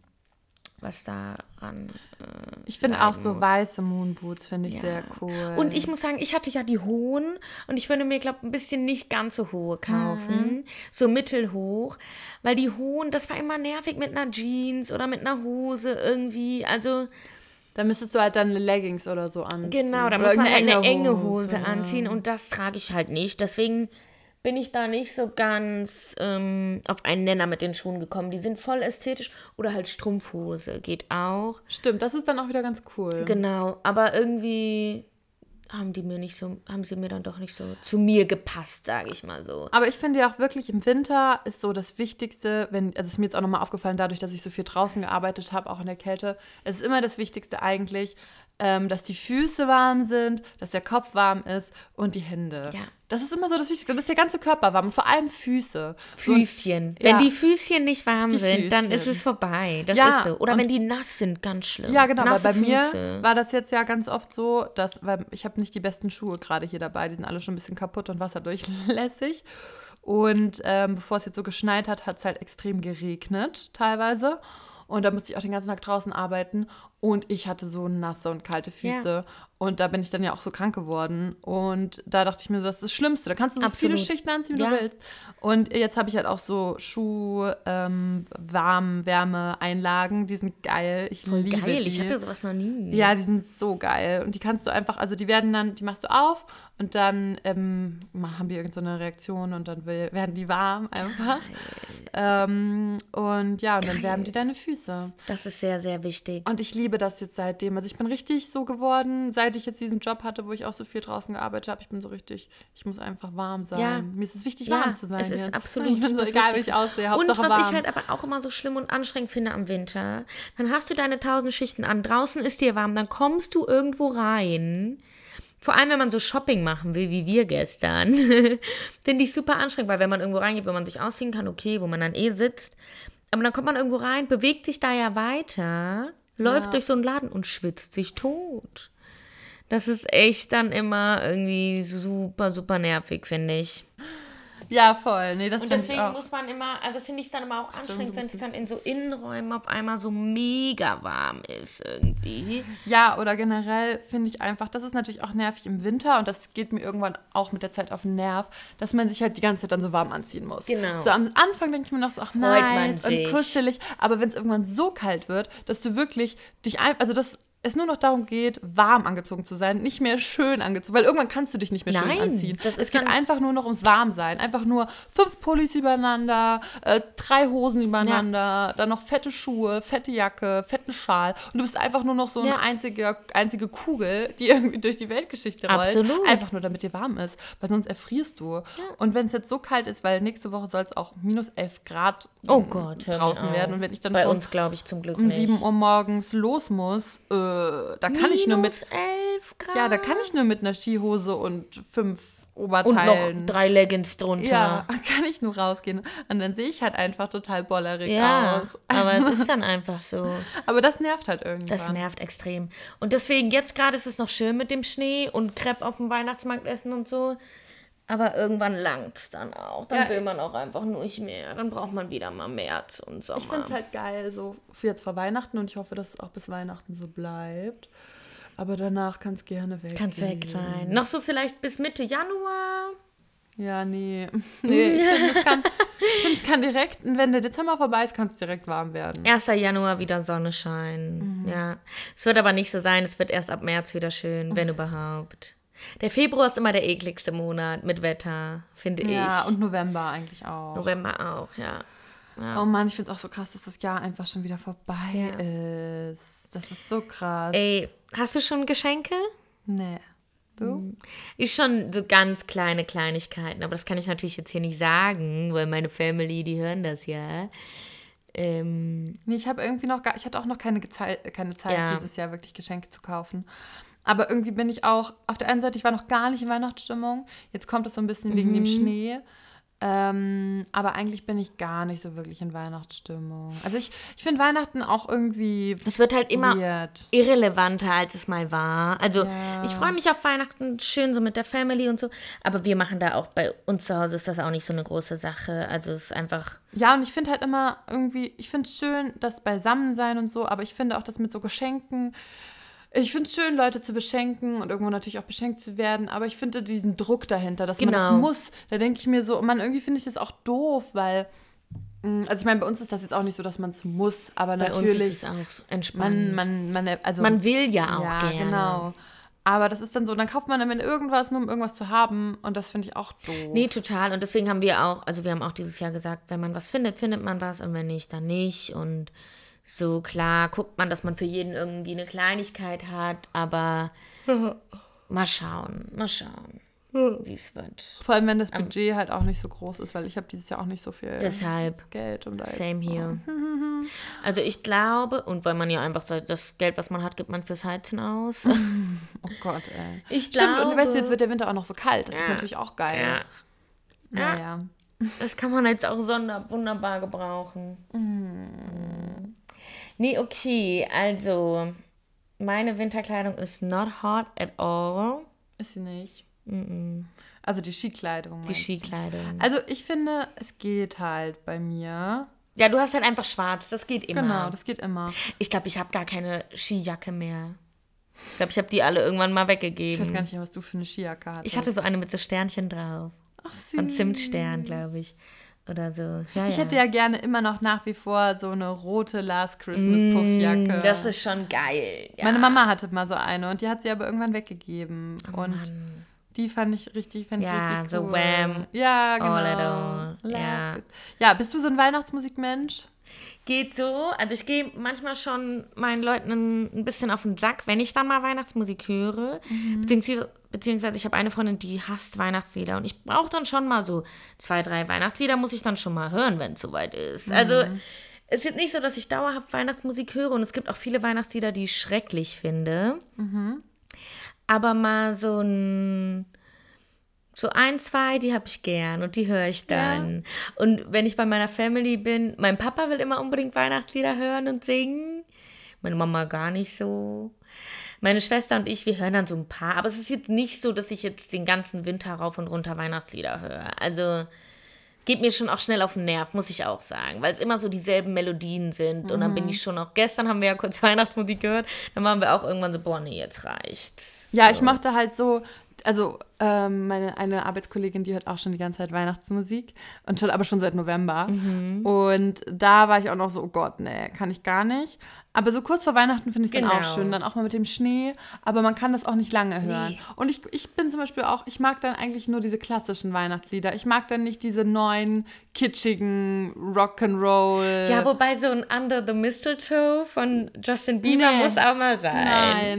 was daran. Äh,
Ich finde auch so
muss.
weiße Moonboots, finde ich
Ja.
sehr cool.
Und ich muss sagen, ich hatte ja die hohen und ich würde mir, glaube ein bisschen nicht ganz so hohe kaufen. So mittelhoch. Weil die hohen, das war immer nervig mit einer Jeans oder mit einer Hose irgendwie. Also,
Da müsstest du halt dann Leggings oder so anziehen.
genau, da
Oder
muss man halt eine enge Hose anziehen und das trage ich halt nicht. Deswegen bin ich da nicht so ganz ähm, auf einen Nenner mit den Schuhen gekommen. Die sind voll ästhetisch. Oder halt Strumpfhose geht auch.
Stimmt, das ist dann auch wieder ganz cool.
Genau, aber irgendwie haben die mir nicht so, haben sie mir dann doch nicht so zu mir gepasst, sage ich mal so.
Aber ich finde ja auch wirklich im Winter ist so das Wichtigste, wenn, also ist mir jetzt auch nochmal aufgefallen, dadurch, dass ich so viel draußen gearbeitet habe, auch in der Kälte, es ist immer das Wichtigste eigentlich, ähm, dass die Füße warm sind, dass der Kopf warm ist und die Hände.
Ja.
Das ist immer so das Wichtigste. Und ist der ganze Körper warm, und vor allem Füße.
Füßchen.
ja.
Wenn die Füßchen nicht warm
Die
sind, dann ist
Füßchen.
es vorbei. Das
Ja,
ist so. Oder
und-
wenn die nass sind, ganz schlimm.
Ja, genau, weil
Nasse
bei mir
Füße.
war das jetzt ja ganz oft so, dass, weil ich habe nicht die besten Schuhe gerade hier dabei, die sind alle schon ein bisschen kaputt und wasserdurchlässig. Und ähm, bevor es jetzt so geschneit hat, hat es halt extrem geregnet teilweise. Und da musste ich auch den ganzen Tag draußen arbeiten. Und ich hatte so nasse und kalte Füße. Und da bin ich dann ja auch so krank geworden. Und da dachte ich mir, so, das ist das Schlimmste. Da kannst du so
Absolut.
viele Schichten anziehen, wie
Ja.
du willst. Und jetzt habe ich halt auch so Schuh, ähm, Warm, Wärme, Einlagen. Die sind geil. Ich
Voll
liebe
geil.
die.
Ich hatte sowas noch nie.
Ja, die sind so geil. Und die kannst du einfach, also die werden dann, die machst du auf und dann ähm, haben die irgendeine so eine Reaktion und dann will, werden die warm einfach. Ähm, und ja, und dann wärmen die deine Füße.
Das ist sehr, sehr wichtig.
Und ich liebe das jetzt seitdem. Also ich bin richtig so geworden, seit ich jetzt diesen Job hatte, wo ich auch so viel draußen gearbeitet habe. Ich bin so richtig, ich muss einfach warm sein.
Ja.
Mir ist es wichtig,
Ja,
warm zu sein.
es ist
jetzt.
absolut
Ich bin so egal, wie ich aussehe.
Und
Hauptsache
was
warm.
ich halt aber auch immer so schlimm und anstrengend finde am Winter, dann hast du deine tausend Schichten an, draußen ist dir warm, dann kommst du irgendwo rein. Vor allem, wenn man so Shopping machen will, wie wir gestern, finde ich super anstrengend, weil wenn man irgendwo reingeht, wo man sich ausziehen kann, okay, wo man dann eh sitzt, aber dann kommt man irgendwo rein, bewegt sich da ja weiter, läuft
Ja.
durch so einen Laden und schwitzt sich tot. Das ist echt dann immer irgendwie super, super nervig, finde ich.
Ja, voll. Nee, das
Und deswegen muss man immer, also finde ich es dann immer auch anstrengend, wenn es dann in so Innenräumen auf einmal so mega warm ist irgendwie.
Ja, oder generell finde ich einfach, das ist natürlich auch nervig im Winter und das geht mir irgendwann auch mit der Zeit auf den Nerv, dass man sich halt die ganze Zeit dann so warm anziehen muss.
Genau.
So am Anfang denke ich mir noch so, ach
Freut
nice und kuschelig, aber wenn es irgendwann so kalt wird, dass du wirklich dich ein, also dass es nur noch darum geht, warm angezogen zu sein, nicht mehr schön angezogen, weil irgendwann kannst du dich nicht mehr schön
Nein,
anziehen.
das
es geht einfach nur noch ums Warmsein, einfach nur fünf Pullis übereinander, äh, drei Hosen übereinander, dann noch fette Schuhe, fette Jacke, fetten Schal und du bist einfach nur noch so
Ja.
eine einzige, einzige Kugel, die irgendwie durch die Weltgeschichte rollt.
Absolut.
Einfach nur, damit dir warm ist, weil sonst erfrierst du. Und wenn es jetzt so kalt ist, weil nächste Woche soll es auch minus 11 Grad
Oh
mm,
Gott,
draußen werden und wenn ich dann
Bei uns glaube ich zum Glück
um
nicht.
7 Uhr morgens los muss, äh, da kann ich nur mit
Minus 11 Grad.
ja, da kann ich nur mit einer Skihose und fünf
und noch
Oberteilen.
drei Leggings drunter.
ja, kann ich nur rausgehen. Und dann sehe ich halt einfach total bollerig
Ja,
aus.
aber es ist dann einfach so.
Aber das nervt halt irgendwann.
Das nervt extrem. Und deswegen, jetzt gerade ist es noch schön mit dem Schnee und Crepe auf dem Weihnachtsmarkt essen und so. Aber irgendwann langt es dann auch. Dann
Ja.
will man auch einfach nur nicht mehr. Dann braucht man wieder mal März und Sommer.
Ich finde es halt geil, so für jetzt vor Weihnachten und ich hoffe, dass es auch bis Weihnachten so bleibt. Aber danach kann es gerne weg.
Kann weg sein. Noch so vielleicht bis Mitte Januar.
Ja, nee. Nee, ich finde, es kann, find, es kann direkt, wenn der Dezember vorbei ist, kann es direkt warm werden.
1. Januar wieder Sonnenschein.
Mhm.
Ja. Es wird aber nicht so sein. Es wird erst ab März wieder schön, wenn überhaupt. Der Februar ist immer der ekligste Monat mit Wetter, finde
Ja,
ich.
und November eigentlich auch.
November auch, ja.
Oh Mann, ich finde es auch so krass, dass das Jahr einfach schon wieder vorbei ist. Das ist so krass.
Ey, hast du schon Geschenke?
Nee. Du?
Ist schon so ganz kleine Kleinigkeiten, aber das kann ich natürlich jetzt hier nicht sagen, weil meine Family, die hören das ja. Ähm,
Nee, ich habe irgendwie noch gar, ich hatte auch noch keine, Gezei keine Zeit,
Ja.
dieses Jahr wirklich Geschenke zu kaufen. Aber irgendwie bin ich auch, auf der einen Seite, ich war noch gar nicht in Weihnachtsstimmung. Jetzt kommt es so ein bisschen wegen dem Schnee. Ähm, aber eigentlich bin ich gar nicht so wirklich in Weihnachtsstimmung. Also ich, ich finde Weihnachten auch irgendwie
Es wird halt immer
weird.
irrelevanter, als es mal war. Also
Ja.
ich freue mich auf Weihnachten schön so mit der Family und so. Aber wir machen da auch bei uns zu Hause ist das auch nicht so eine große Sache. Also es ist einfach.
Ja, und ich finde halt immer irgendwie, ich finde es schön, das Beisammensein und so, aber ich finde auch das mit so Geschenken. Ich finde es schön, Leute zu beschenken und irgendwo natürlich auch beschenkt zu werden, aber ich finde diesen Druck dahinter, dass man das
Genau.
muss. Da denke ich mir so, man, irgendwie finde ich das auch doof, weil, mh, also ich meine, bei uns ist das jetzt auch nicht so, dass man es muss, aber
Bei uns
natürlich,
ist es auch entspannt.
man, man, man, also
Man will ja auch
ja,
gerne.
genau. Aber das ist dann so, dann kauft man dann irgendwas, nur um irgendwas zu haben und das finde ich auch doof.
Nee, total. Und deswegen haben wir auch, also wir haben auch dieses Jahr gesagt, wenn man was findet, findet man was und wenn nicht, dann nicht. Und so klar guckt man, dass man für jeden irgendwie eine Kleinigkeit hat, aber mal schauen, mal schauen, wie es wird.
Vor allem, wenn das Budget halt auch nicht so groß ist, weil ich habe dieses Jahr auch nicht so viel
Deshalb,
Geld. Um da
same here. Also ich glaube, und weil man ja einfach das Geld, was man hat, gibt man fürs Heizen aus.
Oh Gott, ey.
Ich
Stimmt, und weißt du,
glaube-
jetzt wird der Winter auch noch so kalt. Das ist
Ja.
natürlich auch geil.
Ja,
Naja.
das kann man jetzt auch sonder wunderbar gebrauchen.
Mm.
Nee, okay, also meine Winterkleidung ist not hot at all.
Ist sie nicht. Also die Skikleidung.
Die
meinst du?
Skikleidung.
Also ich finde, es geht halt bei mir.
Ja, du hast halt einfach schwarz, das geht immer.
Genau, das geht immer.
ich glaube, ich habe gar keine Skijacke mehr. Ich glaube, ich habe die alle irgendwann mal
Ich
weggegeben.
weiß gar nicht, was du für eine Skijacke hattest.
Ich hatte so eine mit so Sternchen drauf.
Ach,
Von
süß.
Zimtstern, glaube ich. Oder so. Ja,
Ich
ja.
hätte ja gerne immer noch nach wie vor so eine rote Last Christmas Puffjacke.
Mm, Das ist schon geil. Ja.
Meine Mama hatte mal so eine und die hat sie aber irgendwann weggegeben. und die fand ich richtig, fand ich
Oh Ja,
richtig
so
cool.
Wham!
Ja, genau.
All at all.
Last
Ja.
Ja, bist du so ein Weihnachtsmusikmensch?
Geht so. Also ich gehe manchmal schon meinen Leuten ein, bisschen auf den Sack, wenn ich dann mal Weihnachtsmusik höre. Beziehungsweise, beziehungsweise ich habe eine Freundin, die hasst Weihnachtslieder. Und ich brauche dann schon mal so zwei, drei Weihnachtslieder, muss ich dann schon mal hören, wenn es soweit ist. Also es ist nicht so, dass ich dauerhaft Weihnachtsmusik höre. Und es gibt auch viele Weihnachtslieder, die ich schrecklich finde. Aber mal so ein... So ein, zwei, die habe ich gern und die höre ich dann. Und wenn ich bei meiner Family bin, mein Papa will immer unbedingt Weihnachtslieder hören und singen. Meine Mama gar nicht so. Meine Schwester und ich, wir hören dann so ein paar. Aber es ist jetzt nicht so, dass ich jetzt den ganzen Winter rauf und runter Weihnachtslieder höre. Also geht mir schon auch schnell auf den Nerv, muss ich auch sagen, weil es immer so dieselben Melodien sind. Und dann bin ich schon auch, gestern haben wir ja kurz Weihnachtsmusik gehört, dann waren wir auch irgendwann so, boah, nee, jetzt reicht's.
Ja,
so.
ich mochte halt so, also ähm, meine eine Arbeitskollegin, die hört auch schon die ganze Zeit Weihnachtsmusik und schon, aber schon seit November.
Mhm.
Und da war ich auch noch so, oh Gott, nee, kann ich gar nicht. Aber so kurz vor Weihnachten finde ich es dann
Genau.
auch schön, dann auch mal mit dem Schnee, aber man kann das auch nicht lange hören.
Nee.
Und ich, ich bin zum Beispiel auch, ich mag dann eigentlich nur diese klassischen Weihnachtslieder. Ich mag dann nicht diese neuen, kitschigen Rock'n'Roll.
Ja, wobei so ein Under the Mistletoe von Justin Bieber
Nee.
muss auch mal sein.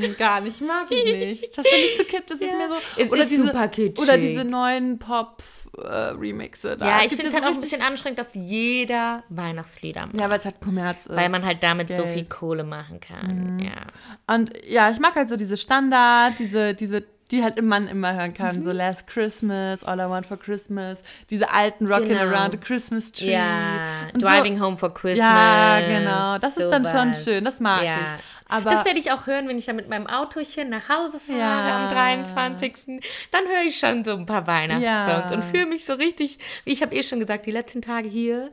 Nein, gar nicht, mag ich nicht. Das finde ich zu kitsch, das ist mir so.
Es ist super kitschig.
Oder diese neuen Pop-Remixe. da.
Ja, ich finde es
so
halt auch ein bisschen anstrengend, dass jeder Weihnachtslieder macht.
Ja, weil es halt Kommerz ist.
weil man halt damit so
Geld.
viel Kohle machen kann.
Mhm.
Ja.
Und ja, ich mag halt so diese Standard, diese, diese, die halt man immer hören kann.
Mhm.
So Last Christmas, All I Want for Christmas, diese alten Rockin'
Genau.
Around the Christmas Tree.
Ja,
Und
Driving
so,
Home for Christmas.
Ja, genau. Das ist dann schon
sowas.
schön, das mag
ja.
ich. Aber
das werde ich auch hören, wenn ich dann mit meinem Autochen nach Hause fahre
Ja.
am 23. Dann höre ich schon so ein paar Weihnachtssongs
Ja.
und fühle mich so richtig, wie ich habe eh schon gesagt, die letzten Tage hier,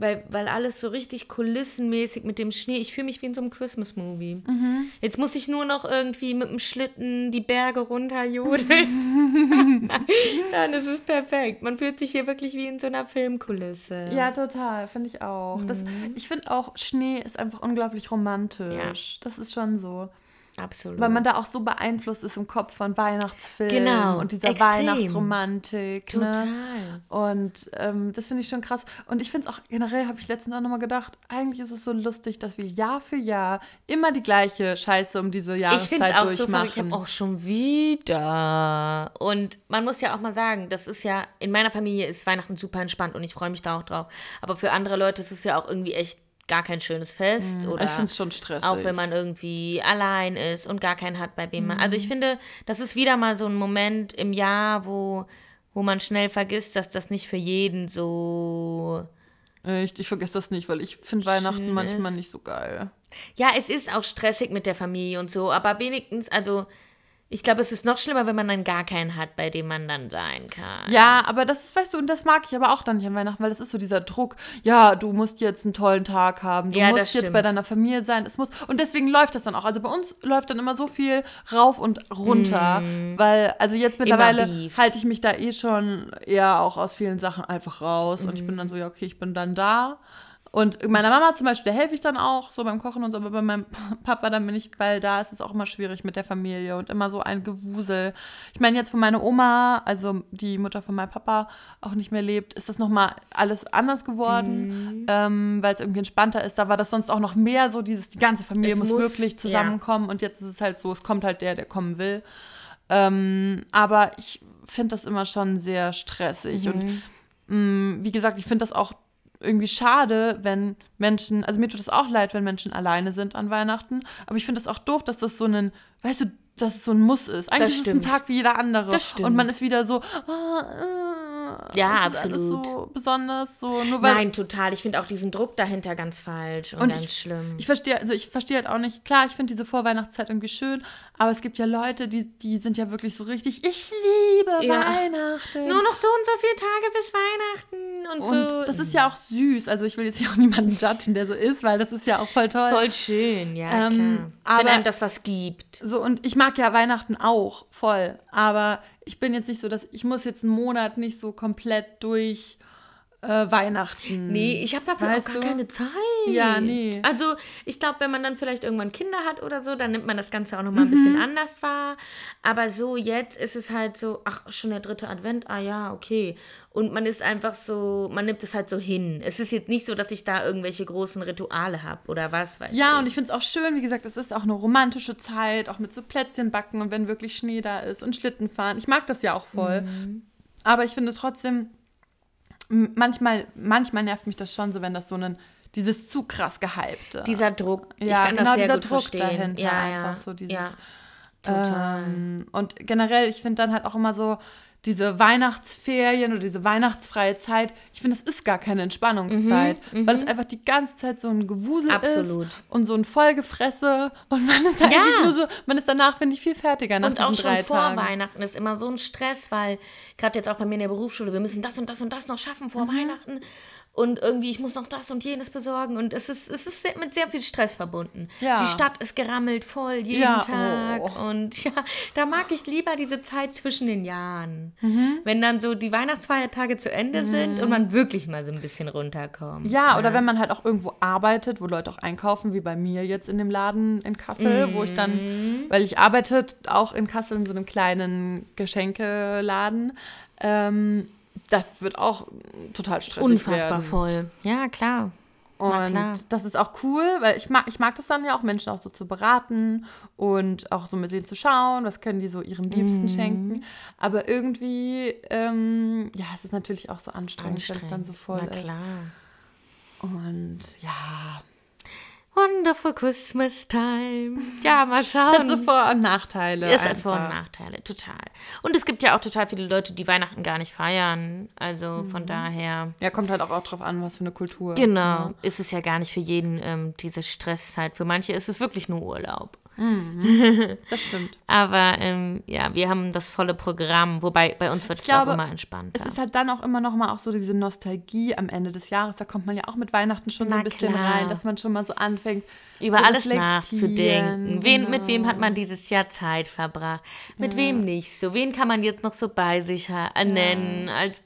weil, weil alles so richtig kulissenmäßig mit dem Schnee, ich fühle mich wie in so einem Christmas-Movie.
Mhm.
Jetzt muss ich nur noch irgendwie mit dem Schlitten die Berge runterjodeln. Dann ist es perfekt. Man fühlt sich hier wirklich wie in so einer Filmkulisse.
Ja, total, finde ich auch. Das,
Mhm.
ich finde auch, Schnee ist einfach unglaublich romantisch. Das ist schon so.
Absolut.
Weil man da auch so beeinflusst ist im Kopf von Weihnachtsfilmen
Genau,
und dieser
extrem.
Weihnachtsromantik.
Total.
Ne? Und ähm, das finde ich schon krass. Und ich finde es auch generell, habe ich letztens auch nochmal gedacht, eigentlich ist es so lustig, dass wir Jahr für Jahr immer die gleiche Scheiße um diese
Ich
Jahreszeit
finde es auch so
durchmachen.
verrückt. Ich habe auch schon wieder. Und man muss ja auch mal sagen, das ist ja, in meiner Familie ist Weihnachten super entspannt und ich freue mich da auch drauf. Aber für andere Leute ist es ja auch irgendwie echt gar kein schönes Fest. oder
Mhm. ich finde es schon stressig.
Auch wenn man irgendwie allein ist und gar keinen hat, bei dem man.
Mhm.
Also ich finde, das ist wieder mal so ein Moment im Jahr, wo, wo man schnell vergisst, dass das nicht für jeden so.
Echt, ich vergesse das nicht, weil ich finde Weihnachten manchmal
ist.
nicht so geil.
Ja, es ist auch stressig mit der Familie und so, aber wenigstens, also ich glaube, es ist noch schlimmer, wenn man dann gar keinen hat, bei dem man dann sein kann.
Ja, aber das ist, weißt du, und das mag ich aber auch dann nicht an Weihnachten, weil das ist so dieser Druck, ja, du musst jetzt einen tollen Tag haben, du
Ja,
musst jetzt bei deiner Familie sein, es muss, und deswegen läuft das dann auch. Also bei uns läuft dann immer so viel rauf und runter, weil, also jetzt mittlerweile
Mm.
Halte ich mich da eh schon eher auch aus vielen Sachen einfach raus und ich bin dann
Mm.
so, ja, okay, ich bin dann da. Und meiner Mama zum Beispiel, der helfe ich dann auch, so beim Kochen und so, aber bei meinem Papa, dann bin ich, weil da ist es auch immer schwierig mit der Familie und immer so ein Gewusel. Ich meine, jetzt, wo meine Oma, also die Mutter von meinem Papa, auch nicht mehr lebt, ist das nochmal alles anders geworden, ähm, weil es irgendwie entspannter ist. Da war das sonst auch noch mehr so, dieses, die ganze Familie muss,
muss,
wirklich
ja.
zusammenkommen und jetzt ist es halt so, es kommt halt der, der kommen will. Ähm, aber ich finde das immer schon sehr stressig und mh, wie gesagt, ich finde das auch irgendwie schade, wenn Menschen, also mir tut es auch leid, wenn Menschen alleine sind an Weihnachten, aber ich finde es auch doof, dass das so ein, weißt du, dass es so ein Muss ist. Eigentlich ist es ein. Tag wie jeder andere. Und man ist wieder so, ah,
Ja,
ist alles
absolut.
so besonders, so nur weil
Nein, total. Ich finde auch diesen Druck dahinter ganz falsch und,
Und
ganz
ich-
schlimm.
Ich verstehe, also ich verstehe halt auch nicht, klar, ich finde diese Vorweihnachtszeit irgendwie schön, aber es gibt ja Leute, die, die sind ja wirklich so richtig, ich liebe
Ja.
Weihnachten.
Nur noch so und so viele Tage bis Weihnachten und,
und
so.
das ist ja auch süß. Also ich will jetzt hier auch niemanden judgen, der so ist, weil das ist ja auch voll toll.
voll schön, ja,
Ähm,
klar. Wenn
aber-
einem das was gibt.
So, und ich mag ja Weihnachten auch voll. Aber ich bin jetzt nicht so, dass ich muss jetzt einen Monat nicht so komplett durch äh, Weihnachten.
Nee, ich habe dafür auch
Weißt
gar
du?
keine Zeit.
Ja, nee.
Also, ich glaube, wenn man dann vielleicht irgendwann Kinder hat oder so, dann nimmt man das Ganze auch nochmal ein bisschen
Mhm.
anders wahr. Aber so jetzt ist es halt so, ach, schon der dritte Advent, ah ja, okay. Und man ist einfach so, man nimmt es halt so hin. Es ist jetzt nicht so, dass ich da irgendwelche großen Rituale habe oder was, weiß
Ja,
ich.
und ich finde es auch schön, wie gesagt, es ist auch eine romantische Zeit, auch mit so Plätzchen backen und wenn wirklich Schnee da ist und Schlitten fahren. Ich mag das ja auch voll.
Mhm.
Aber ich finde trotzdem, manchmal, manchmal nervt mich das schon so, wenn das so ein, dieses zu krass gehypte.
Dieser Druck, ich
Ja,
kann
genau,
das sehr
dieser
gut
Druck
verstehen.
dahinter
ja,
einfach,
ja.
so dieses-
ja, total.
Ähm, und generell, ich finde dann halt auch immer so, diese Weihnachtsferien oder diese weihnachtsfreie Zeit, ich finde, das ist gar keine Entspannungszeit, weil es einfach die ganze Zeit so ein Gewusel
Mhm, Absolut.
ist und so ein Vollgefresse und man ist eigentlich
Ja.
nur so, man ist danach, finde ich, viel fertiger nach
Und auch schon vor
Tagen.
Weihnachten ist immer so ein Stress, weil gerade jetzt auch bei mir in der Berufsschule, wir müssen das und das und das noch schaffen vor
Mhm.
Weihnachten. Und irgendwie, ich muss noch das und jenes besorgen. Und es ist, es ist mit sehr viel Stress verbunden.
Ja.
Die Stadt ist gerammelt voll jeden
Ja,
Tag.
oh.
Und ja, da mag ich lieber diese Zeit zwischen den Jahren.
Mhm.
Wenn dann so die Weihnachtsfeiertage zu Ende sind und man wirklich mal so ein bisschen runterkommt.
Ja, oder wenn man halt auch irgendwo arbeitet, wo Leute auch einkaufen, wie bei mir jetzt in dem Laden in Kassel, wo ich
Mhm.
dann, weil ich arbeite auch in Kassel in so einem kleinen Geschenkeladen, ähm, das wird auch total stressig
Unfassbar
werden.
voll. Ja, klar.
Und das ist auch cool, weil ich mag, ich mag das dann ja auch, Menschen auch so zu beraten und auch so mit denen zu schauen, was können die so ihren. Liebsten schenken. Aber irgendwie, ähm, ja, es ist natürlich auch so anstrengend, wenn es dann so voll
Na
ist.
klar.
Und ja,
Wonderful Christmas Time. Ja, mal
es hat so
schauen.
Vor- und Nachteile.
Es hat
einfach.
Vor- und Nachteile, total. Und es gibt ja auch total viele Leute, die Weihnachten gar nicht feiern. Also
Mhm.
von daher,
Ja, kommt halt auch, auch drauf an, was für eine Kultur.
genau, ist es ja gar nicht für jeden ähm, diese Stresszeit. Für manche ist es wirklich nur Urlaub.
Das stimmt.
Aber ähm, ja, wir haben das volle Programm, wobei bei uns wird es auch immer entspannter.
Es ist halt dann auch immer noch mal auch so diese Nostalgie am Ende des Jahres. Da kommt man ja auch mit Weihnachten schon so
Na
ein bisschen
klar.
rein, dass man schon mal so anfängt,
über alles nachzudenken. Wen, Mit wem
Genau.
hat man dieses Jahr Zeit verbracht? Mit wem nicht so? Wen kann man jetzt noch so bei sich äh, nennen? Als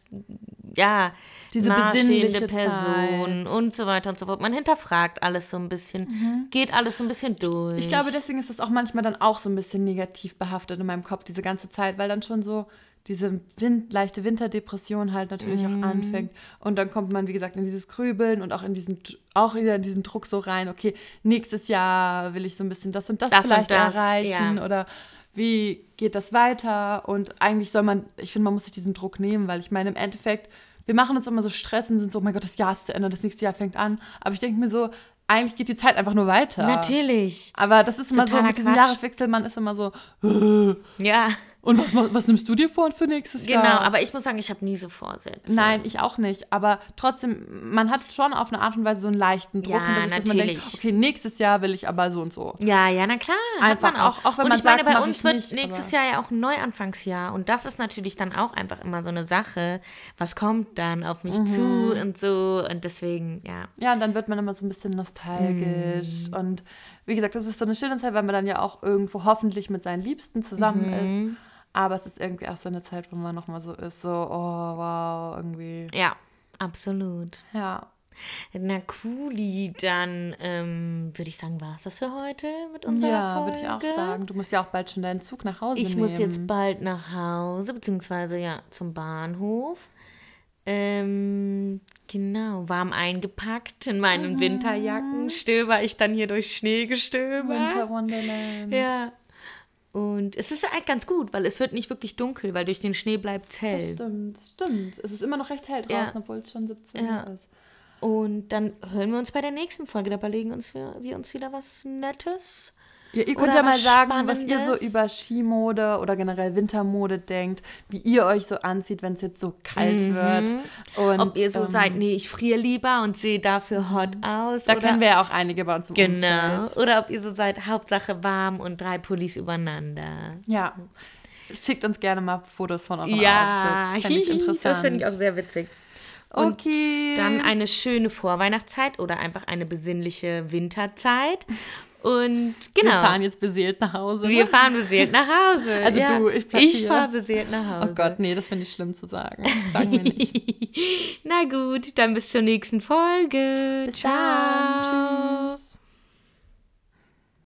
ja,
Diese
nahestehende Person
Zeit.
und so weiter und so fort. Man hinterfragt alles so ein bisschen, geht alles so ein bisschen durch.
Mhm. Ich glaube, deswegen ist das auch manchmal dann auch so ein bisschen negativ behaftet in meinem Kopf, diese ganze Zeit, weil dann schon so diese Wind, leichte Winterdepression halt natürlich
Mhm.
auch anfängt. Und dann kommt man, wie gesagt, in dieses Grübeln und auch in diesen, auch wieder in diesen Druck so rein, okay, nächstes Jahr will ich so ein bisschen das und das,
Das und
vielleicht
das,
erreichen
ja.
oder wie geht das weiter? Und eigentlich soll man, ich finde, man muss sich diesen Druck nehmen, weil ich meine, im Endeffekt, wir machen uns immer so Stress und sind so, oh mein Gott, das Jahr ist zu Ende, das nächste Jahr fängt an. Aber ich denke mir so, eigentlich geht die Zeit einfach nur weiter.
Natürlich.
Aber das ist immer so
Totaler
mit diesem
Quatsch.
Jahreswechsel, man ist immer so,
Ja.
Und was, was nimmst du dir vor für nächstes
Genau,
Jahr?
aber ich muss sagen, ich habe nie so Vorsätze.
Nein, ich auch nicht. Aber trotzdem, man hat schon auf eine Art und Weise so einen leichten Druck,
Ja,
sich, dass man denkt, okay, nächstes Jahr will ich aber so und so.
Ja, ja, na klar.
Einfach
auch.
auch- auch wenn
und
man
ich meine,
sagt,
bei
mach
uns wird
nicht,
nächstes Jahr ja auch ein Neuanfangsjahr. Und das ist natürlich dann auch einfach immer so eine Sache. Was kommt dann auf mich
Mhm.
zu und so. Und deswegen, ja.
Ja, und dann wird man immer so ein bisschen nostalgisch.
Mhm.
Und wie gesagt, das ist so eine schöne Zeit, weil man dann ja auch irgendwo hoffentlich mit seinen Liebsten zusammen
Mhm.
ist. Aber es ist irgendwie auch so eine Zeit, wo man nochmal so ist, so, oh, wow, irgendwie.
Ja, absolut.
Ja.
Na cooli, dann ähm, würde ich sagen, war es das für heute mit unserer
Ja,
Folge?
würde ich auch sagen. Du musst ja auch bald schon deinen Zug nach Hause
Ich
nehmen.
muss jetzt bald nach Hause, beziehungsweise ja zum Bahnhof. Ähm, genau, warm eingepackt in meinen Winterjacken. Stöber ich dann hier durch Schneegestöber.
Winter Wonderland.
Ja. Und es ist eigentlich ganz gut, weil es wird nicht wirklich dunkel, weil durch den Schnee bleibt es
Das
hell.
stimmt, stimmt. Es ist immer noch recht hell
Ja.
draußen, obwohl es schon 17
Ja.
Uhr ist.
Und dann hören wir uns bei der nächsten Folge. Da überlegen uns wir, wir uns wieder was Nettes.
Ja, ihr könnt
Oder
ja mal sagen, was ihr so
Spannendes.
über Skimode oder generell Wintermode denkt, wie ihr euch so anzieht, wenn es jetzt so kalt wird. Und,
Mhm. Ob ihr so
ähm,
seid, nee, ich friere lieber und sehe dafür hot aus.
Da
oder,
kennen wir ja auch einige bei uns im
Genau.
Umfeld.
Oder ob ihr so seid, Hauptsache warm und drei Pullis übereinander.
Ja. Schickt uns gerne mal Fotos von euren
Ja,
Outfits. Ich interessant.
das finde ich auch sehr witzig. Und
Okay.
dann eine schöne Vorweihnachtszeit oder einfach eine besinnliche Winterzeit. Und genau.
Wir fahren jetzt beseelt nach Hause.
Wir
ne?
fahren beseelt nach Hause.
Also
ja.
du, ich bleib
Ich fahre beseelt nach Hause.
Oh Gott, nee, das finde ich schlimm zu sagen. Sagen wir nicht.
Na gut, dann bis zur nächsten Folge.
Bis
Ciao.
dann.